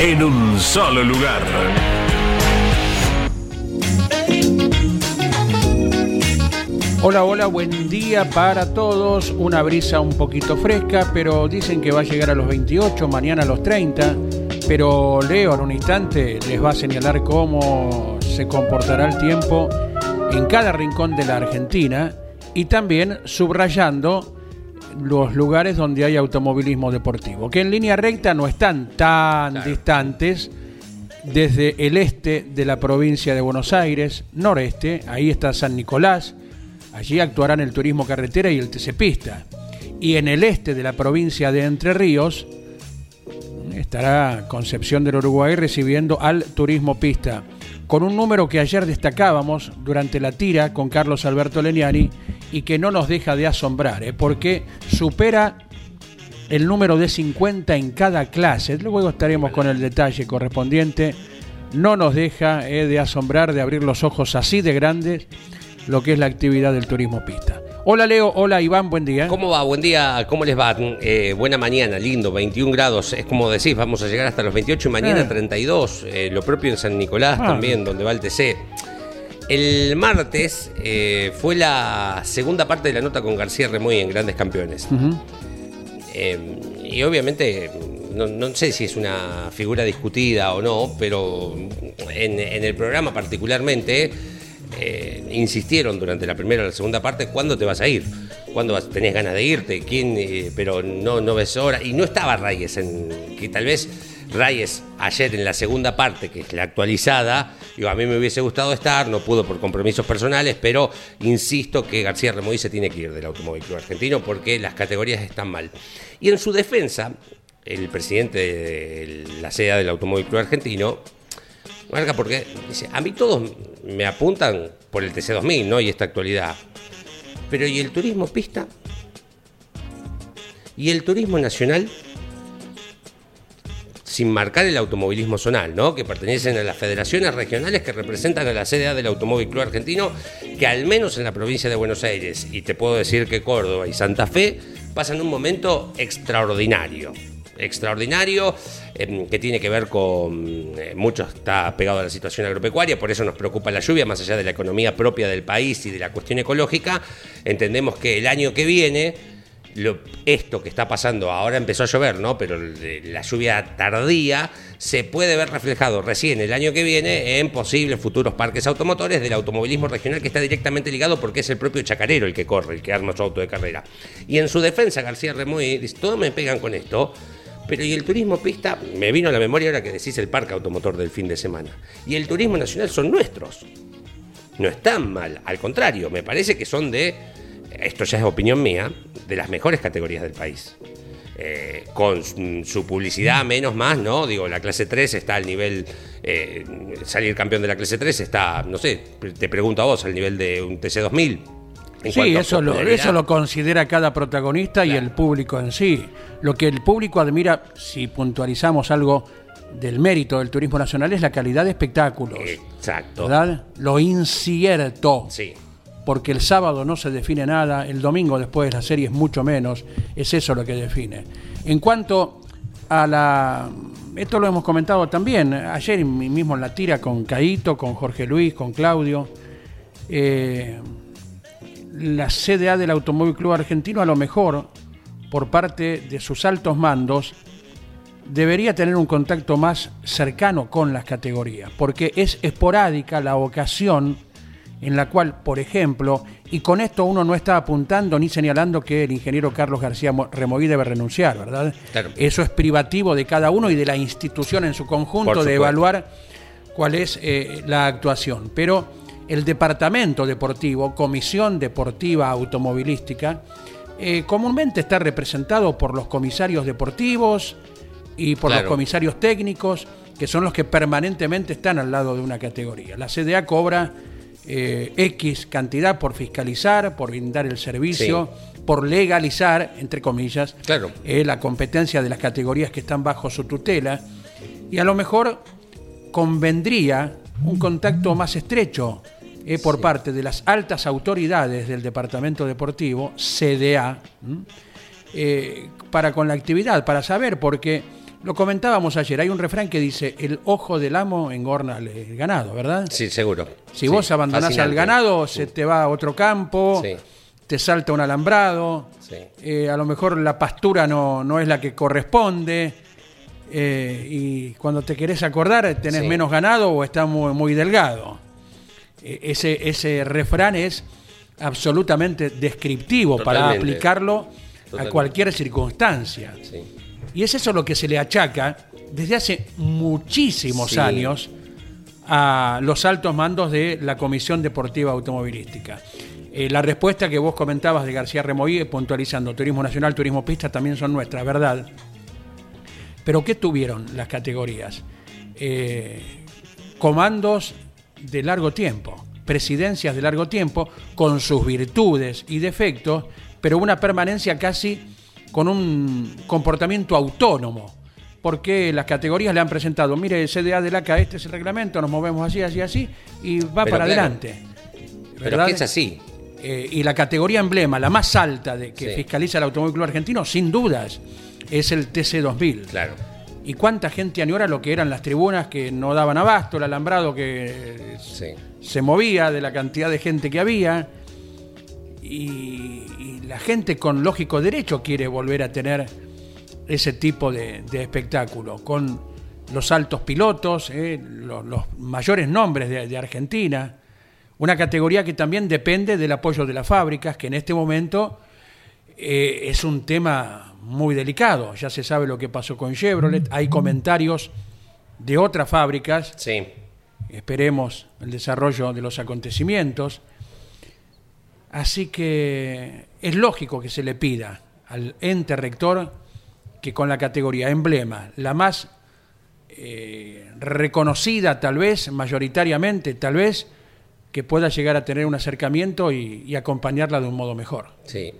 en un solo lugar. Hola, hola, buen día para todos. Una brisa un poquito fresca, pero dicen que va a llegar a los 28, mañana a los 30. Pero Leo en un instante les va a señalar cómo se comportará el tiempo en cada rincón de la Argentina y también subrayando los lugares donde hay automovilismo deportivo, que en línea recta no están tan distantes desde el este de la provincia de Buenos Aires, noreste, ahí está San Nicolás, allí actuarán el turismo carretera y el TC Pista. Y en el este de la provincia de Entre Ríos estará Concepción del Uruguay recibiendo al turismo pista, con un número que ayer destacábamos durante la tira con Carlos Alberto Leniani y que no nos deja de asombrar, ¿eh? porque supera el número de 50 en cada clase. Luego estaremos con el detalle correspondiente. No nos deja ¿eh? de asombrar, de abrir los ojos así de grandes, lo que es la actividad del turismo pista. Hola Leo, hola Iván, buen día. ¿Cómo va? Buen día, ¿cómo les va? Eh, buena mañana, lindo, 21 grados, es como decís, vamos a llegar hasta los 28 y mañana 32, lo propio en San Nicolás ah. también, donde va el TC. El martes eh, fue la segunda parte de la nota con García Remoy en Grandes Campeones. Eh, y obviamente, no, sé si es una figura discutida o no, pero en, el programa particularmente eh, insistieron durante la primera o la segunda parte, ¿cuándo te vas a ir? ¿Cuándo tenés ganas de irte? ¿Quién? pero no, no ves hora. Y no estaba Reyes, en, que tal vez Reyes ayer en la segunda parte, que es la actualizada, digo, a mí me hubiese gustado estar, no pudo por compromisos personales, pero insisto que García Remoy se tiene que ir del Automóvil Club Argentino porque las categorías están mal. Y en su defensa, el presidente de la sede del Automóvil Club Argentino, marca porque dice, a mí todos me apuntan por el TC2000, ¿no? Y esta actualidad. Pero ¿y el turismo pista? ¿Y el turismo nacional? sin marcar el automovilismo zonal, ¿no? que pertenecen a las federaciones regionales que representan a la CDA del Automóvil Club Argentino, que al menos en la provincia de Buenos Aires, y te puedo decir que Córdoba y Santa Fe, pasan un momento extraordinario. Extraordinario, em, que tiene que ver con. Eh, mucho está pegado a la situación agropecuaria, por eso nos preocupa la lluvia, más allá de la economía propia del país y de la cuestión ecológica. Entendemos que el año que viene esto que está pasando, ahora empezó a llover, ¿no? Pero la lluvia tardía se puede ver reflejado recién el año que viene en posibles futuros parques automotores del automovilismo regional que está directamente ligado porque es el propio chacarero el que corre, el que arma su auto de carrera. Y en su defensa, García Remoy dice, todos me pegan con esto. Pero y el turismo pista, me vino a la memoria ahora que decís el parque automotor del fin de semana. Y el turismo nacional son nuestros. No están mal, al contrario, me parece que son de esto ya es opinión mía, de las mejores categorías del país. Eh, con su publicidad menos más, ¿no? Digo, la clase 3 está al nivel, eh, salir campeón de la clase 3 está, no sé, te pregunto a vos, al nivel de un TC2000. Sí, eso lo, eso lo considera cada protagonista y el público en sí. Lo que el público admira, si puntualizamos algo del mérito del turismo nacional, es la calidad de espectáculos. Exacto. ¿Verdad? Lo incierto. Sí porque el sábado no se define nada, el domingo después de la serie es mucho menos, es eso lo que define. En cuanto a la... Esto lo hemos comentado también, ayer mismo en la tira con Caito, con Jorge Luis, con Claudio. Eh, la CDA del Automóvil Club Argentino a lo mejor, por parte de sus altos mandos, debería tener un contacto más cercano con las categorías, porque es esporádica la ocasión en la cual, por ejemplo, y con esto uno no está apuntando ni señalando que el ingeniero Carlos García Removí debe renunciar, ¿verdad? Eso es privativo de cada uno y de la institución en su conjunto de evaluar cuál es eh, la actuación. Pero el departamento deportivo, comisión deportiva automovilística, eh, comúnmente está representado por los comisarios deportivos y por los comisarios técnicos, que son los que permanentemente están al lado de una categoría. La CDA cobra eh, X cantidad por fiscalizar, por brindar el servicio, por legalizar, entre comillas, eh, la competencia de las categorías que están bajo su tutela. Y a lo mejor convendría un contacto más estrecho eh, por parte de las altas autoridades del Departamento Deportivo, CDA, para con la actividad, para saber, porque lo comentábamos ayer, hay un refrán que dice, el ojo del amo engorna el ganado, ¿verdad? Sí, seguro. Si vos abandonás al ganado, se te va a otro campo, te salta un alambrado, eh, a lo mejor la pastura no, no es la que corresponde, eh, y cuando te querés acordar tenés menos ganado o está muy, muy delgado. E, ese, ese refrán es absolutamente descriptivo para aplicarlo a cualquier circunstancia. Sí. Y es eso lo que se le achaca desde hace muchísimos años a los altos mandos de la Comisión Deportiva Automovilística. Eh, la respuesta que vos comentabas de García Remoí, puntualizando Turismo Nacional, Turismo Pista, también son nuestras, ¿verdad? Pero ¿qué tuvieron las categorías? Eh, comandos de largo tiempo, presidencias de largo tiempo, con sus virtudes y defectos, pero una permanencia casi con un comportamiento autónomo, porque las categorías le han presentado, mire, CDA del ACA, este es el reglamento, nos movemos así, así, así, y va para adelante. ¿verdad? Pero es así. Eh, y la categoría emblema, la más alta de que fiscaliza el Automóvil Club Argentino, sin dudas, es el TC2000. Claro. ¿Y cuánta gente añora lo que eran las tribunas que no daban abasto, el alambrado que se movía de la cantidad de gente que había? y, la gente con lógico derecho quiere volver a tener ese tipo de, espectáculo, con los altos pilotos, eh, los, mayores nombres de, Argentina, una categoría que también depende del apoyo de las fábricas, que en este momento eh, es un tema muy delicado. Ya se sabe lo que pasó con Chevrolet, hay comentarios de otras fábricas. Sí. Esperemos el desarrollo de los acontecimientos. Así que es lógico que se le pida al ente rector que con la categoría emblema, la más eh, reconocida tal vez, mayoritariamente tal vez, que pueda llegar a tener un acercamiento y, acompañarla de un modo mejor. Sí.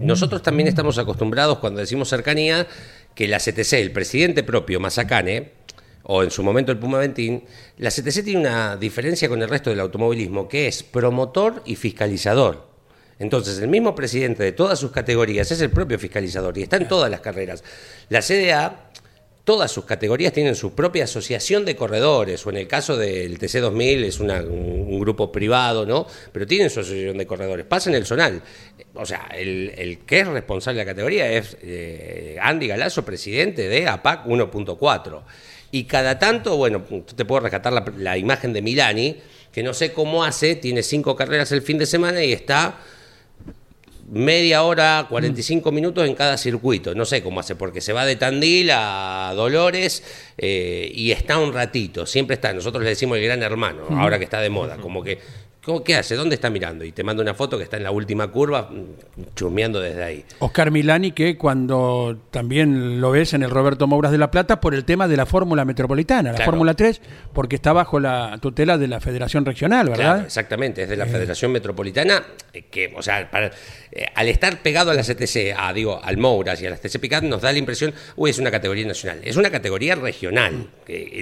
Nosotros también estamos acostumbrados cuando decimos cercanía que la CTC, el presidente propio, Mazacane, o en su momento el Puma Ventín, la CTC tiene una diferencia con el resto del automovilismo, que es promotor y fiscalizador. Entonces, el mismo presidente de todas sus categorías es el propio fiscalizador y está en todas las carreras. La CDA, todas sus categorías tienen su propia asociación de corredores, o en el caso del TC2000 es un, grupo privado, ¿no? Pero tienen su asociación de corredores. Pasa en el Zonal. O sea, el, que es responsable de la categoría es eh, Andy Galazo, presidente de APAC 1.4. Y cada tanto, bueno, te puedo rescatar la, imagen de Milani, que no sé cómo hace, tiene cinco carreras el fin de semana y está media hora, 45 minutos en cada circuito. No sé cómo hace, porque se va de Tandil a Dolores eh, y está un ratito, siempre está. Nosotros le decimos el gran hermano, ahora que está de moda, como que ¿Qué hace? ¿Dónde está mirando? Y te manda una foto que está en la última curva, chusmeando desde ahí. Oscar Milani, que cuando también lo ves en el Roberto Mouras de La Plata, por el tema de la Fórmula Metropolitana, la Fórmula 3, porque está bajo la tutela de la Federación Regional, ¿verdad? exactamente, es de la eh. Federación Metropolitana, eh, que, o sea, eh, al estar pegado a la CTC, a, digo, al Mouras y a la CTC Picat, nos da la impresión, uy, es una categoría nacional. Es una categoría regional.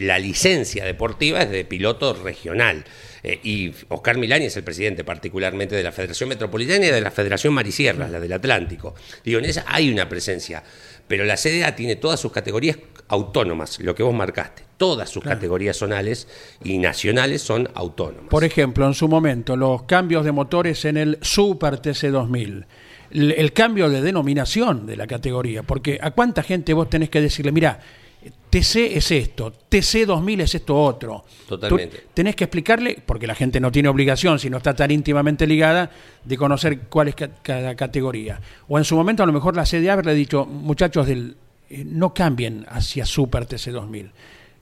la licencia deportiva es de piloto regional. Eh, y Oscar Milani es el presidente particularmente de la Federación Metropolitana y de la Federación Marisierras, la del Atlántico. Digo, en esa hay una presencia, pero la CDA tiene todas sus categorías autónomas, lo que vos marcaste. Todas sus categorías zonales y nacionales son autónomas. Por ejemplo, en su momento, los cambios de motores en el Super TC2000 el, cambio de denominación de la categoría, porque a cuánta gente vos tenés que decirle, mira, TC es esto, TC 2000 es esto otro. Totalmente. Tú tenés que explicarle, porque la gente no tiene obligación, si no está tan íntimamente ligada, de conocer cuál es ca- cada categoría. O en su momento a lo mejor la CDA haberle dicho, muchachos, del, eh, no cambien hacia Super TC 2000.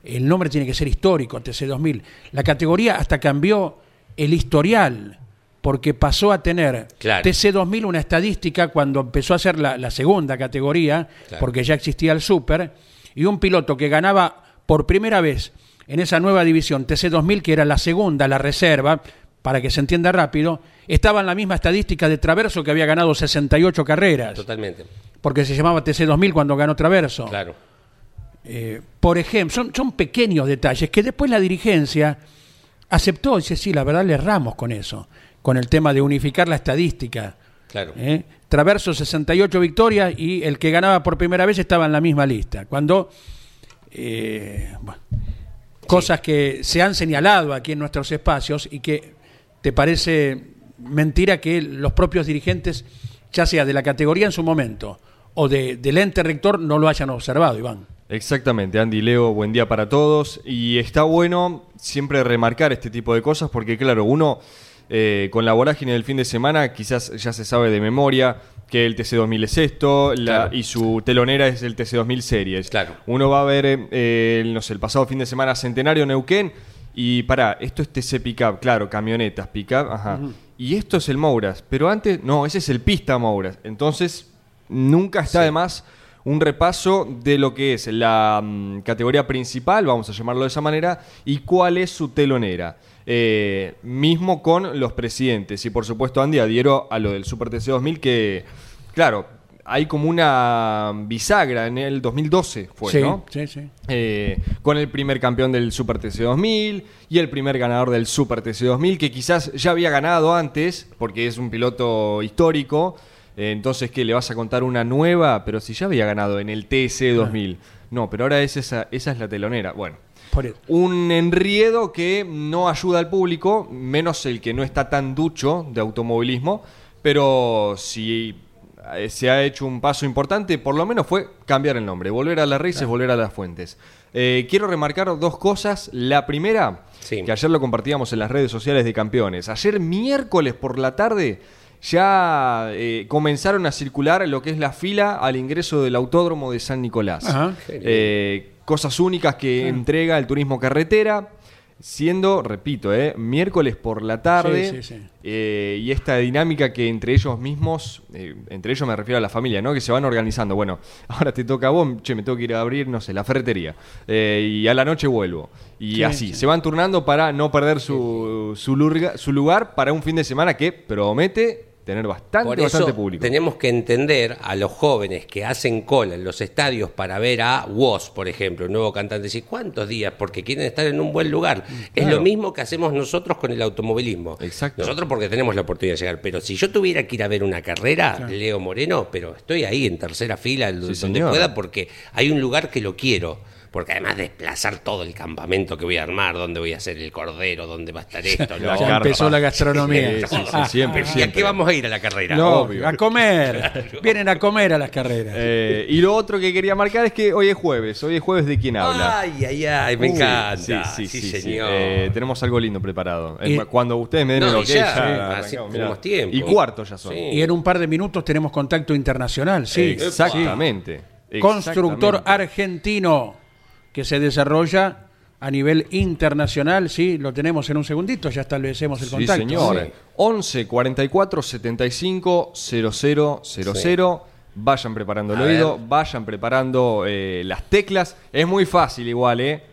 El nombre tiene que ser histórico, TC 2000. La categoría hasta cambió el historial, porque pasó a tener Claro. TC 2000 una estadística cuando empezó a ser la, la segunda categoría, Claro. porque ya existía el Super, y un piloto que ganaba por primera vez en esa nueva división TC 2000, que era la segunda, la reserva, para que se entienda rápido, estaba en la misma estadística de Traverso que había ganado 68 carreras, Totalmente. porque se llamaba TC 2000 cuando ganó Traverso. Claro. Eh, por ejemplo, son, son pequeños detalles que después la dirigencia aceptó y dice, sí, la verdad le erramos con eso, con el tema de unificar la estadística. Claro. ¿eh? Traverso 68 victorias y el que ganaba por primera vez estaba en la misma lista. Cuando eh, bueno, cosas que se han señalado aquí en nuestros espacios y que te parece mentira que los propios dirigentes, ya sea de la categoría en su momento o de, del ente rector, no lo hayan observado, Iván. Exactamente, Andy Leo, buen día para todos. Y está bueno siempre remarcar este tipo de cosas porque, claro, uno eh, con la vorágine del fin de semana quizás ya se sabe de memoria que el TC2000 es esto la- Claro. y su telonera es el TC2000 Series. Claro. Uno va a ver, eh, eh, el, no sé, el pasado fin de semana Centenario Neuquén y pará, esto es TC Pickup, claro, camionetas, Pickup, ajá. Y esto es el Mouras, pero antes, no, ese es el Pista Mouras. Entonces, nunca está de más un repaso de lo que es la mm, categoría principal, vamos a llamarlo de esa manera, y cuál es su telonera. Eh, mismo con los presidentes. Y por supuesto, Andy adhiero a lo del Super TC 2000, que, claro, hay como una bisagra en el 2012, fue, sí, ¿no? sí, sí. Eh, con el primer campeón del Super TC 2000 y el primer ganador del Super TC 2000, que quizás ya había ganado antes, porque es un piloto histórico. Eh, entonces, ¿qué? ¿Le vas a contar una nueva? Pero si ya había ganado en el TC 2000. No, pero ahora es esa, esa es la telonera. Bueno. Un enriedo que no ayuda al público, menos el que no está tan ducho de automovilismo, pero si eh, se ha hecho un paso importante, por lo menos fue cambiar el nombre, volver a las raíces, volver a las fuentes. Eh, quiero remarcar dos cosas. La primera, Sí. que ayer lo compartíamos en las redes sociales de campeones. Ayer miércoles por la tarde ya eh, comenzaron a circular lo que es la fila al ingreso del autódromo de San Nicolás. Ajá. Eh, cosas únicas que entrega el turismo carretera, siendo, repito, eh, miércoles por la tarde. Sí, sí, sí. eh, y esta dinámica que entre ellos mismos, eh, entre ellos me refiero a la familia, ¿no? Que se van organizando. Bueno, ahora te toca a vos, che, me tengo que ir a abrir, no sé, la ferretería. Eh, y a la noche vuelvo. Y Sí, así, sí. se van turnando para no perder su, su, lurga- su lugar para un fin de semana que promete tener bastante, Por eso bastante público. tenemos que entender a los jóvenes que hacen cola en los estadios para ver a Woz, por ejemplo, un nuevo cantante, y cuántos días, porque quieren estar en un buen lugar. Es Claro. lo mismo que hacemos nosotros con el automovilismo. Exacto. Nosotros porque tenemos la oportunidad de llegar, pero si yo tuviera que ir a ver una carrera, Leo Moreno, pero estoy ahí en tercera fila, donde señor. pueda, porque hay un lugar que lo quiero. Porque además desplazar todo el campamento que voy a armar, dónde voy a hacer el cordero, dónde va a estar esto, lo Ya empezó la gastronomía. Sí, sí, sí, siempre, ¿Y a qué vamos a ir a la carrera? No, Obvio. a comer. Vienen a comer a las carreras. Eh, y lo otro que quería marcar es que hoy es jueves. Hoy es jueves de quién habla. Ay, ay, ay, me Uh, encanta. Sí, señor. Eh, tenemos algo lindo preparado. Y- Cuando ustedes me den No, el y ok, ya, ya tiempo. Y cuarto ya son. Sí. Y en un par de minutos tenemos contacto internacional, sí. Exactamente. Constructor Exactamente. argentino que se desarrolla a nivel internacional, sí, lo tenemos en un segundito, ya establecemos el Sí, contacto. señor. Sí. 11 44 75 00 00. Vayan preparando el A oído, ver. vayan preparando eh, las teclas. Es muy fácil igual, ¿eh?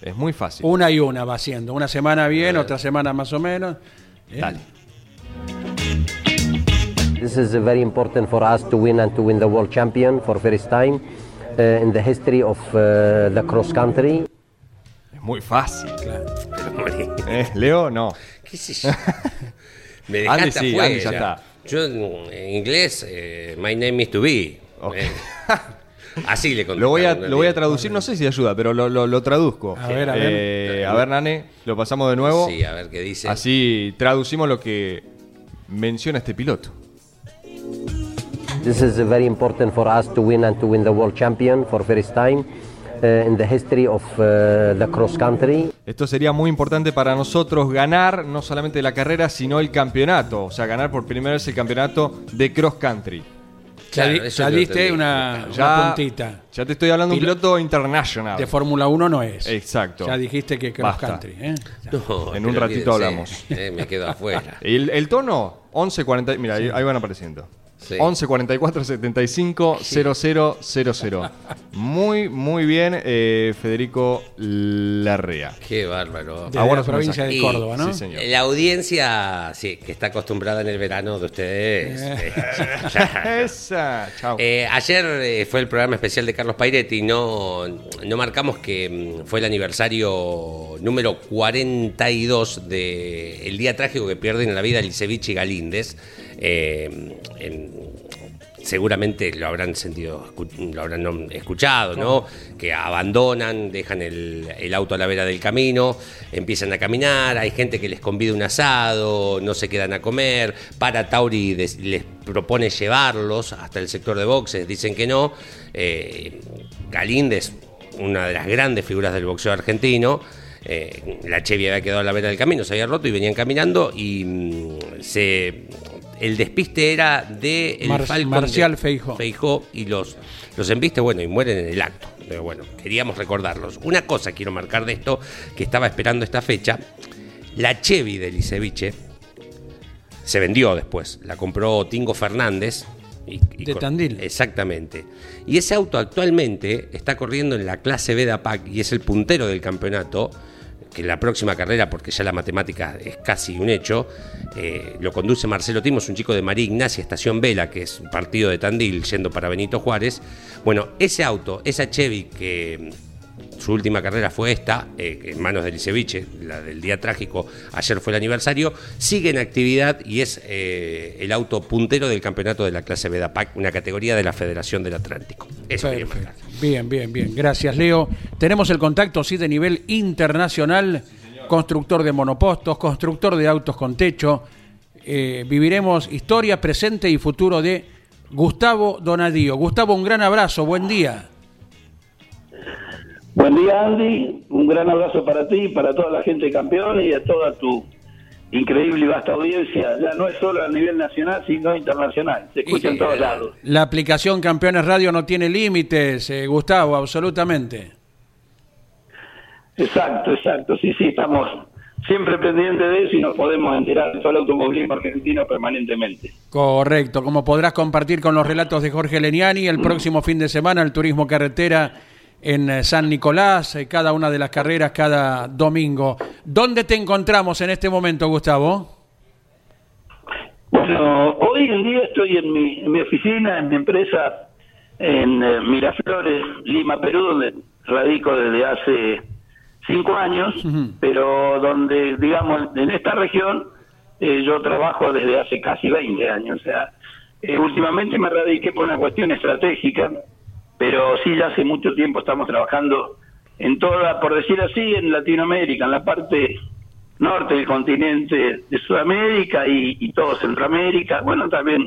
Es muy fácil. Una y una va haciendo. Una semana bien, otra semana más o menos. Eh, Dale. This is very important for us to win and to win the world champion for first time in the history of uh, the cross country. Es muy fácil. Morí. ¿Eh? Leo, no. ¿Qué sé yo? Me dejaste Andy sí, afuera. Andy ya está. Yo en inglés, eh, my name is to be. Eh, así le conté. Lo voy a, lo voy a traducir, no sé si ayuda, pero lo, lo- lo traduzco. A ver, a ver. Eh, a ver, Nane, lo pasamos de nuevo. Sí, a ver qué dice. Así traducimos lo que menciona este piloto. This is uh, very important for us to win and to win the world champion for first time uh, in the history of uh, the cross country. Esto sería muy importante para nosotros ganar no solamente la carrera, sino el campeonato. O sea, ganar por primera vez el campeonato de cross country. Ya, Claro, ya diste una, Ya- una puntita. Ya te estoy hablando de un Pilo- piloto internacional. De Fórmula 1 no es. Exacto. Ya dijiste que cross Basta. country. ¿eh? No, En un ratito olvídense, hablamos. eh, me quedo afuera. El, el tono, 11.40. Mira, ahí, ahí van apareciendo. Sí. 11 44 75 0000. Muy, muy bien, eh, Federico Larrea. Qué bárbaro. Desde Ahora la provincia de. Córdoba, ¿no? Sí, señor. La audiencia, sí, que está acostumbrada en el verano de ustedes. eh, Esa. Chao. Eh, ayer eh, fue el programa especial de Carlos Pairetti. No, no marcamos que mm, fue el aniversario número 42 del el día trágico que pierden la vida Licevich y Galíndez. Eh, en- seguramente lo habrán sentido, lo habrán escuchado, ¿no? Que abandonan, dejan el, el auto a la vera del camino, empiezan a caminar, hay gente que les convida un asado, no se quedan a comer, para Tauri des- les propone llevarlos hasta el sector de boxes, dicen que no. Eh, Galíndez, una de las grandes figuras del boxeo argentino, eh, la Chevy había quedado a la vera del camino, se había roto y venían caminando y mm, se el despiste era de el Mar- Falcon Marcial de Feijó. Feijó y los los embiste, bueno, y mueren en el acto. Pero bueno, queríamos recordarlos. Una cosa quiero marcar de esto, que estaba esperando esta fecha, la Chevy de Liceviche se vendió después, la compró Tingo Fernández. y- y De Tandil. Exactamente. Y ese auto actualmente está corriendo en la clase B de APAC y es el puntero del campeonato, que la próxima carrera, porque ya la matemática es casi un hecho, eh, lo conduce Marcelo Timos, un chico de María Ignacia, Estación Vela, que es un partido de Tandil, yendo para Benito Juárez. Bueno, ese auto, esa Chevy que su última carrera fue esta, eh, en manos de Liceviche, la del día trágico, ayer fue el aniversario, sigue en actividad y es eh, el auto puntero del campeonato de la clase B de APAC, una categoría de la Federación del Atlántico. Eso marcar. Bien, bien, bien. Gracias, Leo. Tenemos el contacto, sí, de nivel internacional. Constructor de monopostos, constructor de autos con techo. Eh, viviremos historia, presente y futuro de Gustavo Donadío. Gustavo, un gran abrazo. Buen día. Buen día, Andy. Un gran abrazo para ti, para toda la gente de campeón y a toda tu increíble y vasta audiencia. Ya no es solo a nivel nacional, sino internacional. Se escucha en todos lados. La aplicación Campeones Radio no tiene límites, eh, Gustavo, absolutamente. Exacto, exacto. Sí, sí, estamos siempre pendientes de eso y nos podemos enterar de todo el automovilismo argentino permanentemente. Correcto, como podrás compartir con los relatos de Jorge Leniani el próximo fin de semana el turismo carretera en eh, San Nicolás, eh, cada una de las carreras cada domingo. ¿Dónde te encontramos en este momento, Gustavo? Bueno, hoy en día estoy en mi, en mi oficina, en mi empresa, en eh, Miraflores, Lima, Perú, donde radico desde hace cinco años, pero donde, digamos, en esta región eh, yo trabajo desde hace casi 20 años. O sea, eh, últimamente me radiqué por una cuestión estratégica, pero sí, ya hace mucho tiempo estamos trabajando en toda, por decir así, en Latinoamérica, en la parte norte del continente de Sudamérica y, y todo Centroamérica, bueno, también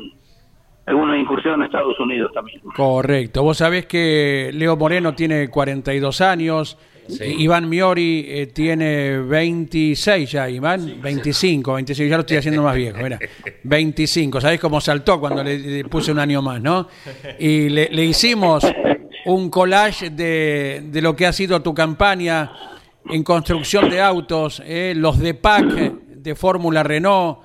alguna incursión en Estados Unidos también. Correcto, vos sabés que Leo Moreno tiene 42 años, Sí. Iván Miori eh, tiene 26 ya, Iván, 25, 26, ya lo estoy haciendo más viejo, mira, 25, ¿sabés cómo saltó cuando le, le puse un año más, no? Y le, le hicimos un collage de, de lo que ha sido tu campaña en construcción de autos, eh, los de PAC de Fórmula Renault,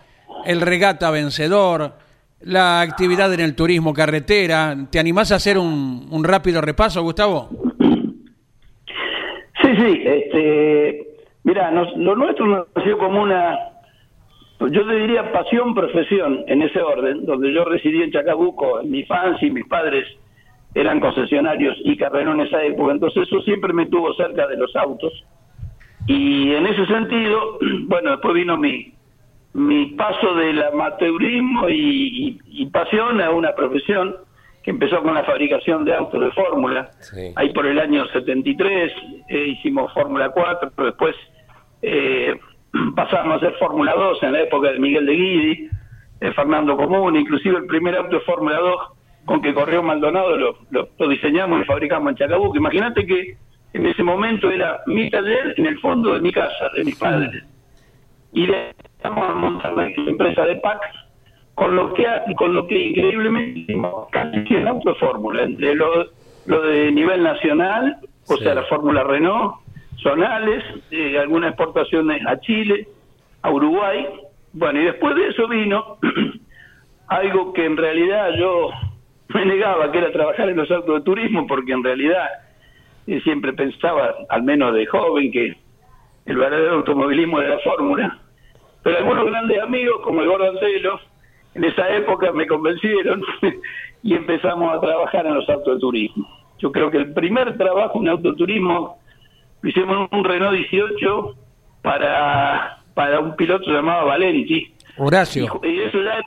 el regata vencedor, la actividad en el turismo carretera. ¿Te animás a hacer un, un rápido repaso, Gustavo? Sí, sí, este, mira, nos- lo nuestro nació como una, yo te diría pasión, profesión, en ese orden, donde yo residí en Chacabuco, en mi infancia y mis padres eran concesionarios y carreros en esa época, entonces eso siempre me tuvo cerca de los autos. Y en ese sentido, bueno, después vino mi, mi paso del amateurismo y pasión a una profesión que empezó con la fabricación de autos de fórmula. Sí. Ahí por el año 73 eh, hicimos Fórmula 4, pero después eh, pasamos a hacer Fórmula 2 en la época de Miguel de Guidi, de Fernando Común, inclusive el primer auto de Fórmula 2 con que corrió Maldonado lo, lo- lo diseñamos y fabricamos en Chacabuco. Imagínate que en ese momento era mi taller en el fondo de mi casa, de mis padres. Y le empezamos a montar la empresa de PAC, con lo que, con lo que increíblemente casi 100 autos fórmula, entre lo, lo de nivel nacional, o Sí. sea, la fórmula Renault, zonales, eh, algunas exportaciones a Chile, a Uruguay. Bueno, y después de eso vino algo que en realidad yo me negaba, que era trabajar en los autos de turismo, porque en realidad eh, siempre pensaba, al menos de joven, que el verdadero automovilismo era la fórmula. Pero algunos grandes amigos, como el Gordo Antelo, en esa época me convencieron y empezamos a trabajar en los turismo. Yo creo que el primer trabajo en autoturismo lo hicimos en un Renault 18 para, para un piloto llamado Valenti. Horacio. Y, y eso ya era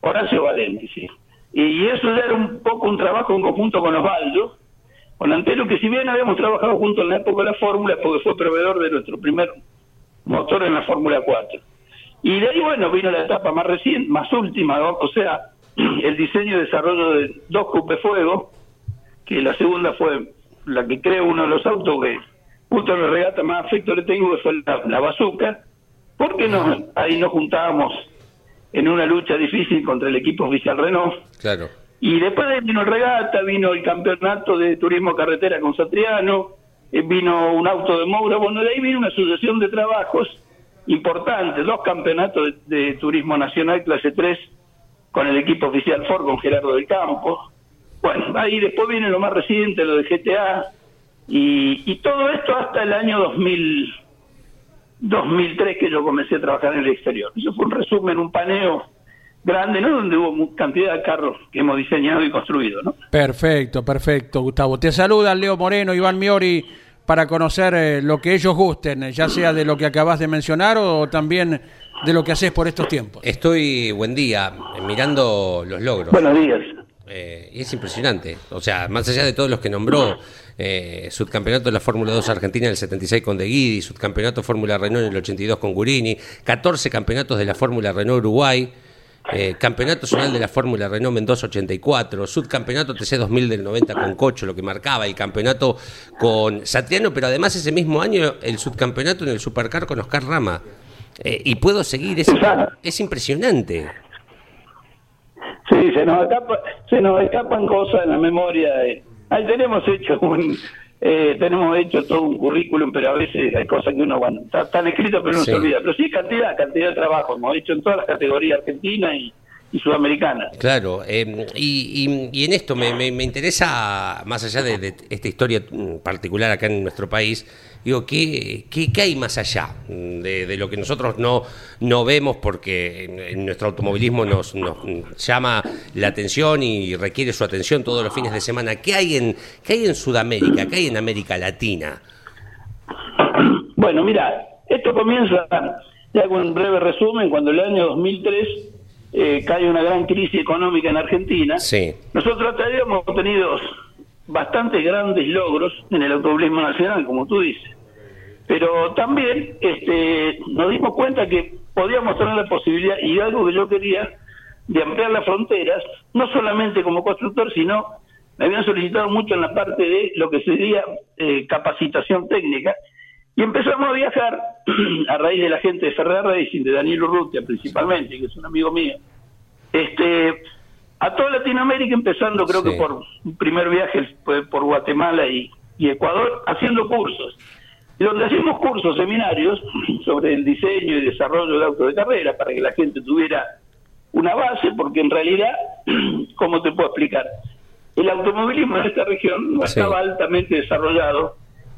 Horacio Valenti, sí. Y eso ya era un poco un trabajo en conjunto con Osvaldo, con Antero, que si bien habíamos trabajado juntos en la época de la Fórmula, porque fue proveedor de nuestro primer motor en la Fórmula 4. Y de ahí, bueno, vino la etapa más reciente, más última, ¿no? o sea, el diseño y desarrollo de dos Coupe Fuego, que la segunda fue la que creo uno de los autos que justo en la regata más afecto le tengo, que fue la, la Bazooka, porque nos, ahí nos juntábamos en una lucha difícil contra el equipo oficial Renault. Claro. Y después de ahí vino el regata, vino el campeonato de turismo carretera con Satriano, eh, vino un auto de Moura, bueno, de ahí vino una sucesión de trabajos importantes, dos campeonatos de, turismo nacional clase 3 con el equipo oficial Ford, con Gerardo del Campo. Bueno, ahí después viene lo más reciente, lo de GTA, y, todo esto hasta el año 2000, 2003 que yo comencé a trabajar en el exterior. Eso fue un resumen, un paneo grande, ¿no? Donde hubo cantidad de carros que hemos diseñado y construido, ¿no? Perfecto, perfecto, Gustavo. Te saludan Leo Moreno, Iván Miori, para conocer eh, lo que ellos gusten, eh, ya sea de lo que acabas de mencionar o también de lo que haces por estos tiempos. Estoy, buen día, mirando los logros. Buenos días. Eh, y es impresionante. O sea, más allá de todos los que nombró, eh, subcampeonato de la Fórmula 2 Argentina en el 76 con De Guidi, subcampeonato Fórmula Renault en el 82 con Gurini, 14 campeonatos de la Fórmula Renault Uruguay, eh, campeonato nacional de la Fórmula Renault Mendoza 84, subcampeonato TC 2000 del 90 con Cocho, lo que marcaba el campeonato con Satriano, pero además ese mismo año el subcampeonato en el Supercar con Oscar Rama. Eh, y puedo seguir, es, es impresionante. Sí, se nos, escapa, se nos escapan cosas en la memoria. Ahí tenemos hecho un, eh, tenemos hecho todo un currículum, pero a veces hay cosas que uno, bueno, está- están escritas pero Sí. se olvida. Pero sí, cantidad, cantidad de trabajo. Hemos hecho en todas las categorías argentinas y, y sudamericanas. Claro, eh, y, y- y en esto me, me- me interesa, más allá de, de esta historia mm, particular acá en nuestro país, digo, ¿qué, qué, qué hay más allá de, de lo que nosotros no, no vemos porque nuestro automovilismo nos, nos llama la atención y requiere su atención todos los fines de semana? ¿Qué hay en, qué hay en Sudamérica? ¿Qué hay en América Latina? Bueno, mira, esto comienza, te hago un breve resumen, cuando el año 2003 eh, cae una gran crisis económica en Argentina. Sí, Nosotros hasta ahí hemos tenido bastantes grandes logros en el automovilismo nacional, como tú dices. Pero también este, nos dimos cuenta que podíamos tener la posibilidad, y algo que yo quería, de ampliar las fronteras, no solamente como constructor, sino me habían solicitado mucho en la parte de lo que sería eh, capacitación técnica, y empezamos a viajar a raíz de la gente de Ferrer Racing, de Daniel Urrutia principalmente, que es un amigo mío, este a toda Latinoamérica, empezando creo Sí. que por un primer viaje por Guatemala y, y Ecuador, haciendo cursos. Y donde hacíamos cursos, seminarios sobre el diseño y desarrollo de autos de carrera, para que la gente tuviera una base, porque en realidad, ¿cómo te puedo explicar? El automovilismo en esta región no Sí. estaba altamente desarrollado,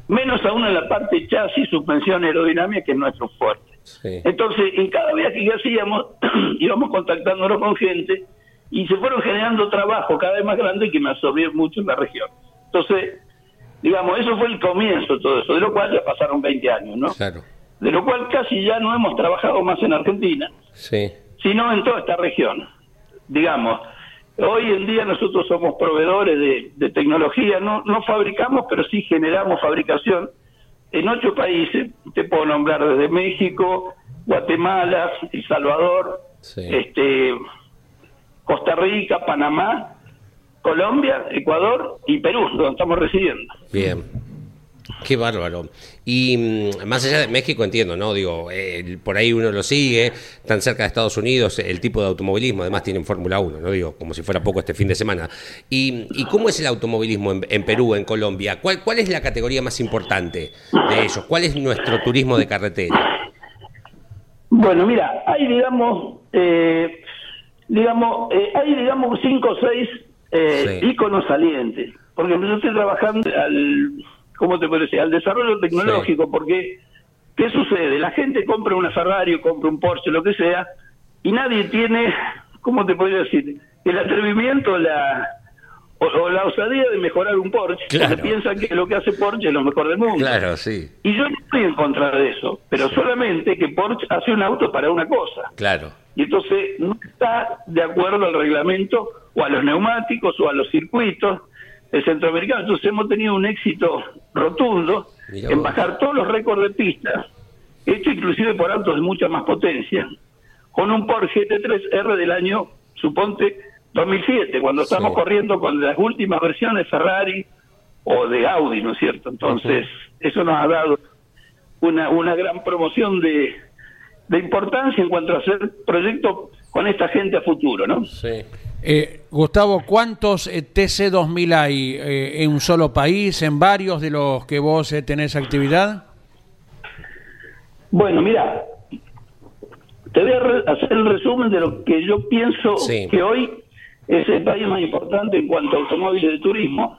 menos aún en la parte chasis, suspensión, aerodinámica, que es nuestro fuerte. sí. Entonces, en cada viaje que hacíamos, íbamos contactándonos con gente y se fueron generando trabajo cada vez más grande que me absorbió mucho en la región. Entonces, digamos, eso fue el comienzo de todo eso, de lo cual ya pasaron 20 años, ¿no? Claro, De lo cual casi ya no hemos trabajado más en Argentina, sí, sino en toda esta región. Digamos, hoy en día nosotros somos proveedores de, de tecnología, no, no fabricamos, pero sí generamos fabricación en ocho países, te puedo nombrar desde México, Guatemala, El Salvador, sí. este, Costa Rica, Panamá, Colombia, Ecuador y Perú, donde estamos residiendo. Bien. Qué bárbaro. Y mm, más allá de México, entiendo, ¿no? Digo, eh, por ahí uno lo sigue, tan cerca de Estados Unidos, el tipo de automovilismo, además tienen Fórmula 1, ¿no? Digo, como si fuera poco este fin de semana. ¿Y, y cómo es el automovilismo en, en Perú, en Colombia? ¿Cuál, ¿Cuál es la categoría más importante de ellos? ¿Cuál es nuestro turismo de carretera? Bueno, mira, hay, digamos, eh, digamos, eh, hay, digamos, cinco o seis eh, Sí. íconos salientes. Porque yo estoy trabajando al, ¿cómo te puedo decir? Al desarrollo tecnológico, porque, ¿qué sucede? La gente compra una Ferrari, compra un Porsche, lo que sea, y nadie tiene, ¿cómo te podría decir? El atrevimiento, la o, o la osadía de mejorar un Porsche, Claro. porque piensan que lo que hace Porsche es lo mejor del mundo. Claro, sí, Y yo no estoy en contra de eso, pero solamente que Porsche hace un auto para una cosa. claro. Y entonces no está de acuerdo al reglamento o a los neumáticos o a los circuitos del centroamericano. Entonces hemos tenido un éxito rotundo en bajar todos los récords de pista, hecho inclusive por autos de mucha más potencia, con un Porsche GT3R del año, suponte, 2007, cuando estamos Sí. corriendo con las últimas versiones Ferrari o de Audi, ¿no es cierto? Entonces, eso nos ha dado una, una gran promoción de, de importancia en cuanto a hacer proyectos con esta gente a futuro, ¿no? Sí. Eh, Gustavo, ¿cuántos eh, TC2000 hay eh, en un solo país, en varios de los que vos eh, tenés actividad? Bueno, mira, te voy a re- hacer el resumen de lo que yo pienso Sí. que hoy es el país más importante en cuanto a automóviles de turismo,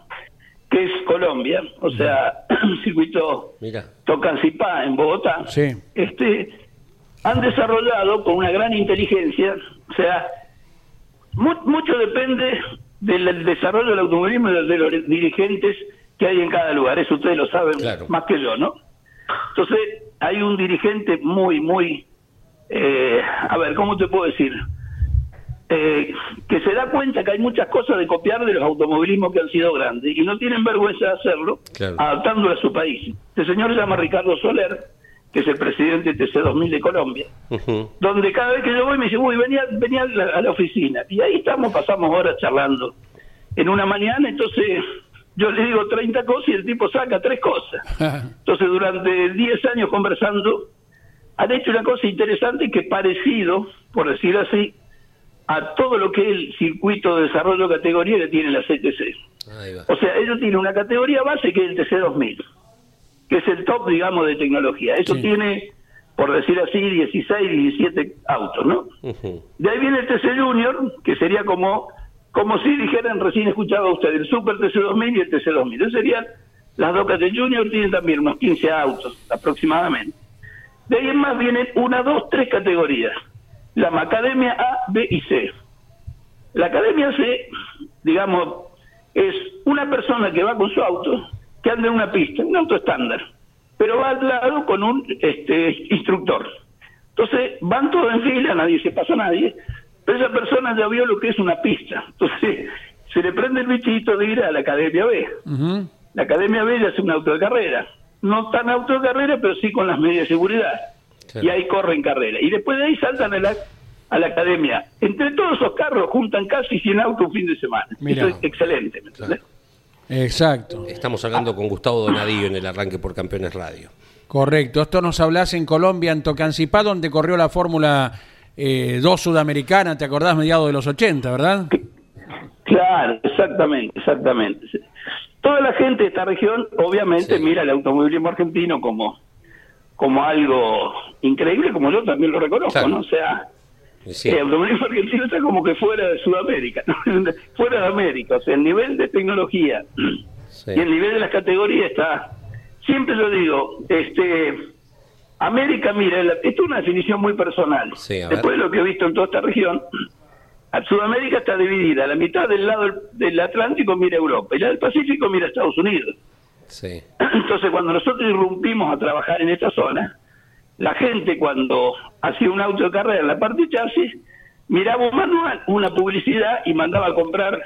que es Colombia, o sea, circuito Mira. Tocancipá en Bogotá. Sí. Este, han desarrollado con una gran inteligencia, o sea, mucho depende del, desarrollo del automovilismo y de, de los dirigentes que hay en cada lugar, eso ustedes lo saben Claro. más que yo, ¿no? Entonces, hay un dirigente muy, muy, eh, a ver, ¿cómo te puedo decir? Eh, que se da cuenta que hay muchas cosas de copiar de los automovilismos que han sido grandes y no tienen vergüenza de hacerlo, Claro. adaptándolo a su país. Este señor se llama Ricardo Soler, que es el presidente de TC2000 de Colombia, donde cada vez que yo voy me dice, uy, venía, venía a, la, a la oficina. Y ahí estamos, pasamos horas charlando. En una mañana, entonces yo le digo 30 cosas y el tipo saca tres cosas. Entonces, durante 10 años conversando, han hecho una cosa interesante que parecido, por decir así, a todo lo que es el circuito de desarrollo de categoría que tiene la CTC. Ahí va. O sea, ellos tienen una categoría base que es el TC2000, que es el top, digamos, de tecnología. Eso Sí. tiene, por decir así, 16, 17 autos, ¿no? De ahí viene el TC Junior, que sería como, como si dijeran, recién escuchaba usted, el Super TC2000 y el TC2000. Esas serían las dos de Junior, tienen también unos 15 autos aproximadamente. De ahí en más vienen una, dos, tres categorías. La Academia A, B y C. La Academia C, digamos, es una persona que va con su auto, que anda en una pista, un auto estándar, pero va al lado con un este, instructor. Entonces van todos en fila, nadie se pasa a nadie, pero esa persona ya vio lo que es una pista. Entonces se le prende el bichito de ir a la Academia B. La Academia B ya hace un auto de carrera. No tan auto de carrera, pero sí con las medidas de seguridad. Claro. Y ahí corren carrera. Y después de ahí saltan a la, a la Academia. Entre todos esos carros juntan casi 100 autos un fin de semana. Mirá. Eso es excelente, ¿me entendés? Exacto, Estamos hablando con Gustavo Donadillo en el arranque por Campeones Radio. correcto. Esto nos hablas en Colombia, en Tocancipá, donde corrió la Fórmula eh, 2 sudamericana, ¿te acordás? Mediados de los 80, ¿verdad? Claro, exactamente, exactamente. Toda la gente de esta región, obviamente, Sí. mira el automovilismo argentino como, como algo increíble, como yo también lo reconozco, Claro. ¿no? O sea, sí, el automovilismo argentino está como que fuera de Sudamérica, ¿no? fuera de América. O sea, el nivel de tecnología sí. y el nivel de las categorías está. Siempre lo digo, este. América, mira, la- esto es una definición muy personal. Sí. Después de lo que he visto en toda esta región, Sudamérica está dividida. La mitad del lado del, Atlántico mira Europa y la del Pacífico mira Estados Unidos. Sí. Entonces, cuando nosotros irrumpimos a trabajar en esta zona, la gente cuando hacía un auto de carrera en la parte chasis, miraba un manual, una publicidad y mandaba a comprar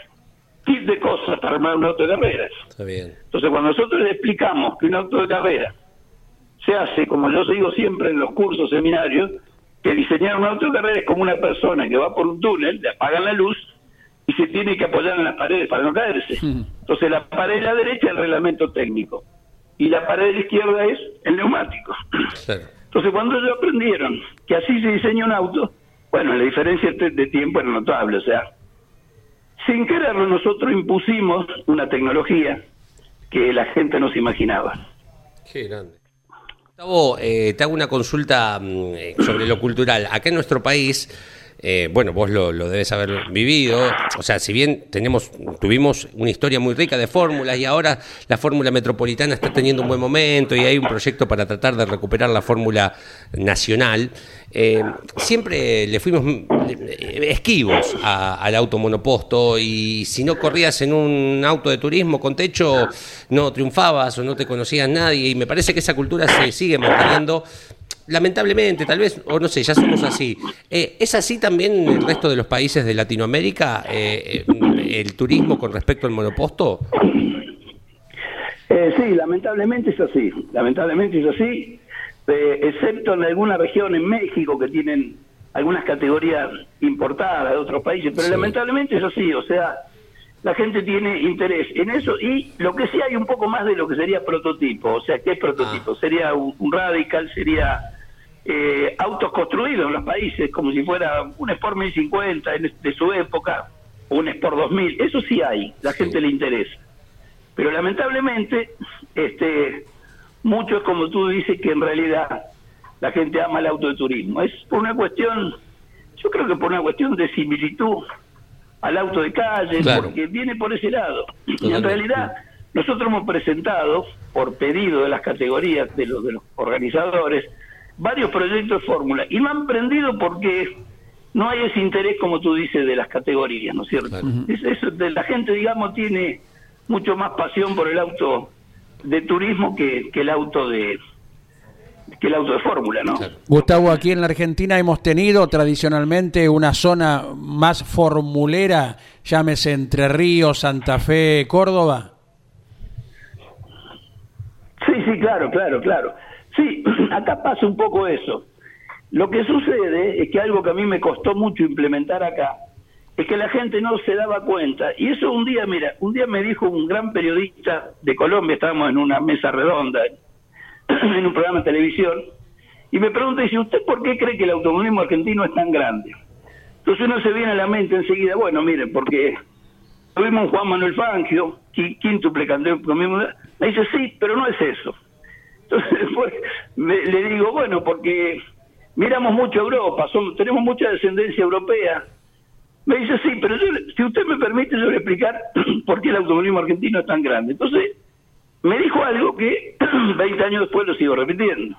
kit de cosas para armar un auto de. Está bien. Entonces, cuando nosotros le explicamos que un auto de carrera se hace, como yo digo siempre en los cursos, seminarios, que diseñar un auto de carrera es como una persona que va por un túnel, le apagan la luz y se tiene que apoyar en las paredes para no caerse. Entonces, la pared de la derecha es el reglamento técnico. y la pared de la izquierda es el neumático. Entonces, cuando ellos aprendieron que así se diseña un auto, bueno, la diferencia de tiempo era notable, o sea, sin quererlo nosotros impusimos una tecnología que la gente no se imaginaba. Qué grande. Gustavo, eh, te hago una consulta mm, eh, sobre lo cultural. Acá en nuestro país eh, bueno, vos lo, debes haber vivido. O sea, si bien tenemos, tuvimos una historia muy rica de fórmulas y ahora la fórmula metropolitana está teniendo un buen momento y hay un proyecto para tratar de recuperar la fórmula nacional, eh, siempre le fuimos eh, esquivos al auto monoposto y si no corrías en un auto de turismo con techo no triunfabas o no te conocías nadie y me parece que esa cultura se sigue manteniendo lamentablemente, tal vez, o no sé, ya somos así. Eh, ¿Es así también en el resto de los países de Latinoamérica eh, eh, el turismo con respecto al monoposto? sí, lamentablemente es así. Lamentablemente es así, excepto en alguna región en México que tienen algunas categorías importadas de otros países, pero lamentablemente es así. O sea, la gente tiene interés en eso y lo que sí hay un poco más de lo que sería prototipo. O sea, ¿qué es prototipo? Ah. Sería un, un radical, sería eh, autos construidos en los países, como si fuera un Sport 1050 de su época, o un Sport 2000, eso sí hay, la gente le interesa. Pero lamentablemente, este, mucho es como tú dices que en realidad la gente ama el auto de turismo. Es por una cuestión, yo creo que por una cuestión de similitud al auto de calle, porque viene por ese lado. Y en realidad nosotros hemos presentado, por pedido de las categorías de los, de los organizadores, varios proyectos de fórmula y me han prendido porque no hay ese interés, como tú dices, de las categorías, ¿no es cierto? eso, de la gente, digamos, tiene mucho más pasión por el auto de turismo que, el auto de que el auto de fórmula, ¿no? Gustavo, aquí en la Argentina hemos tenido tradicionalmente una zona más formulera, llámese Entre Ríos, Santa Fe, Córdoba. Sí, sí, claro, claro, claro. Sí, acá pasa un poco eso. Lo que sucede es que algo que a mí me costó mucho implementar acá es que la gente no se daba cuenta. Y eso un día, mira, un día me dijo un gran periodista de Colombia, estábamos en una mesa redonda, en un programa de televisión, y me pregunta, dice, ¿usted por qué cree que el automovilismo argentino es tan grande? Entonces uno se viene a la mente enseguida, bueno, mire, porque tuvimos Juan Manuel Fangio, quíntuple me dice, sí, pero no es eso. Entonces después le digo, bueno, porque miramos mucho Europa, somos, tenemos mucha descendencia europea. Me dice, sí, pero si usted me permite, yo le explicar por qué el automovilismo argentino es tan grande. Entonces, me dijo algo que 20 años después lo sigo repitiendo.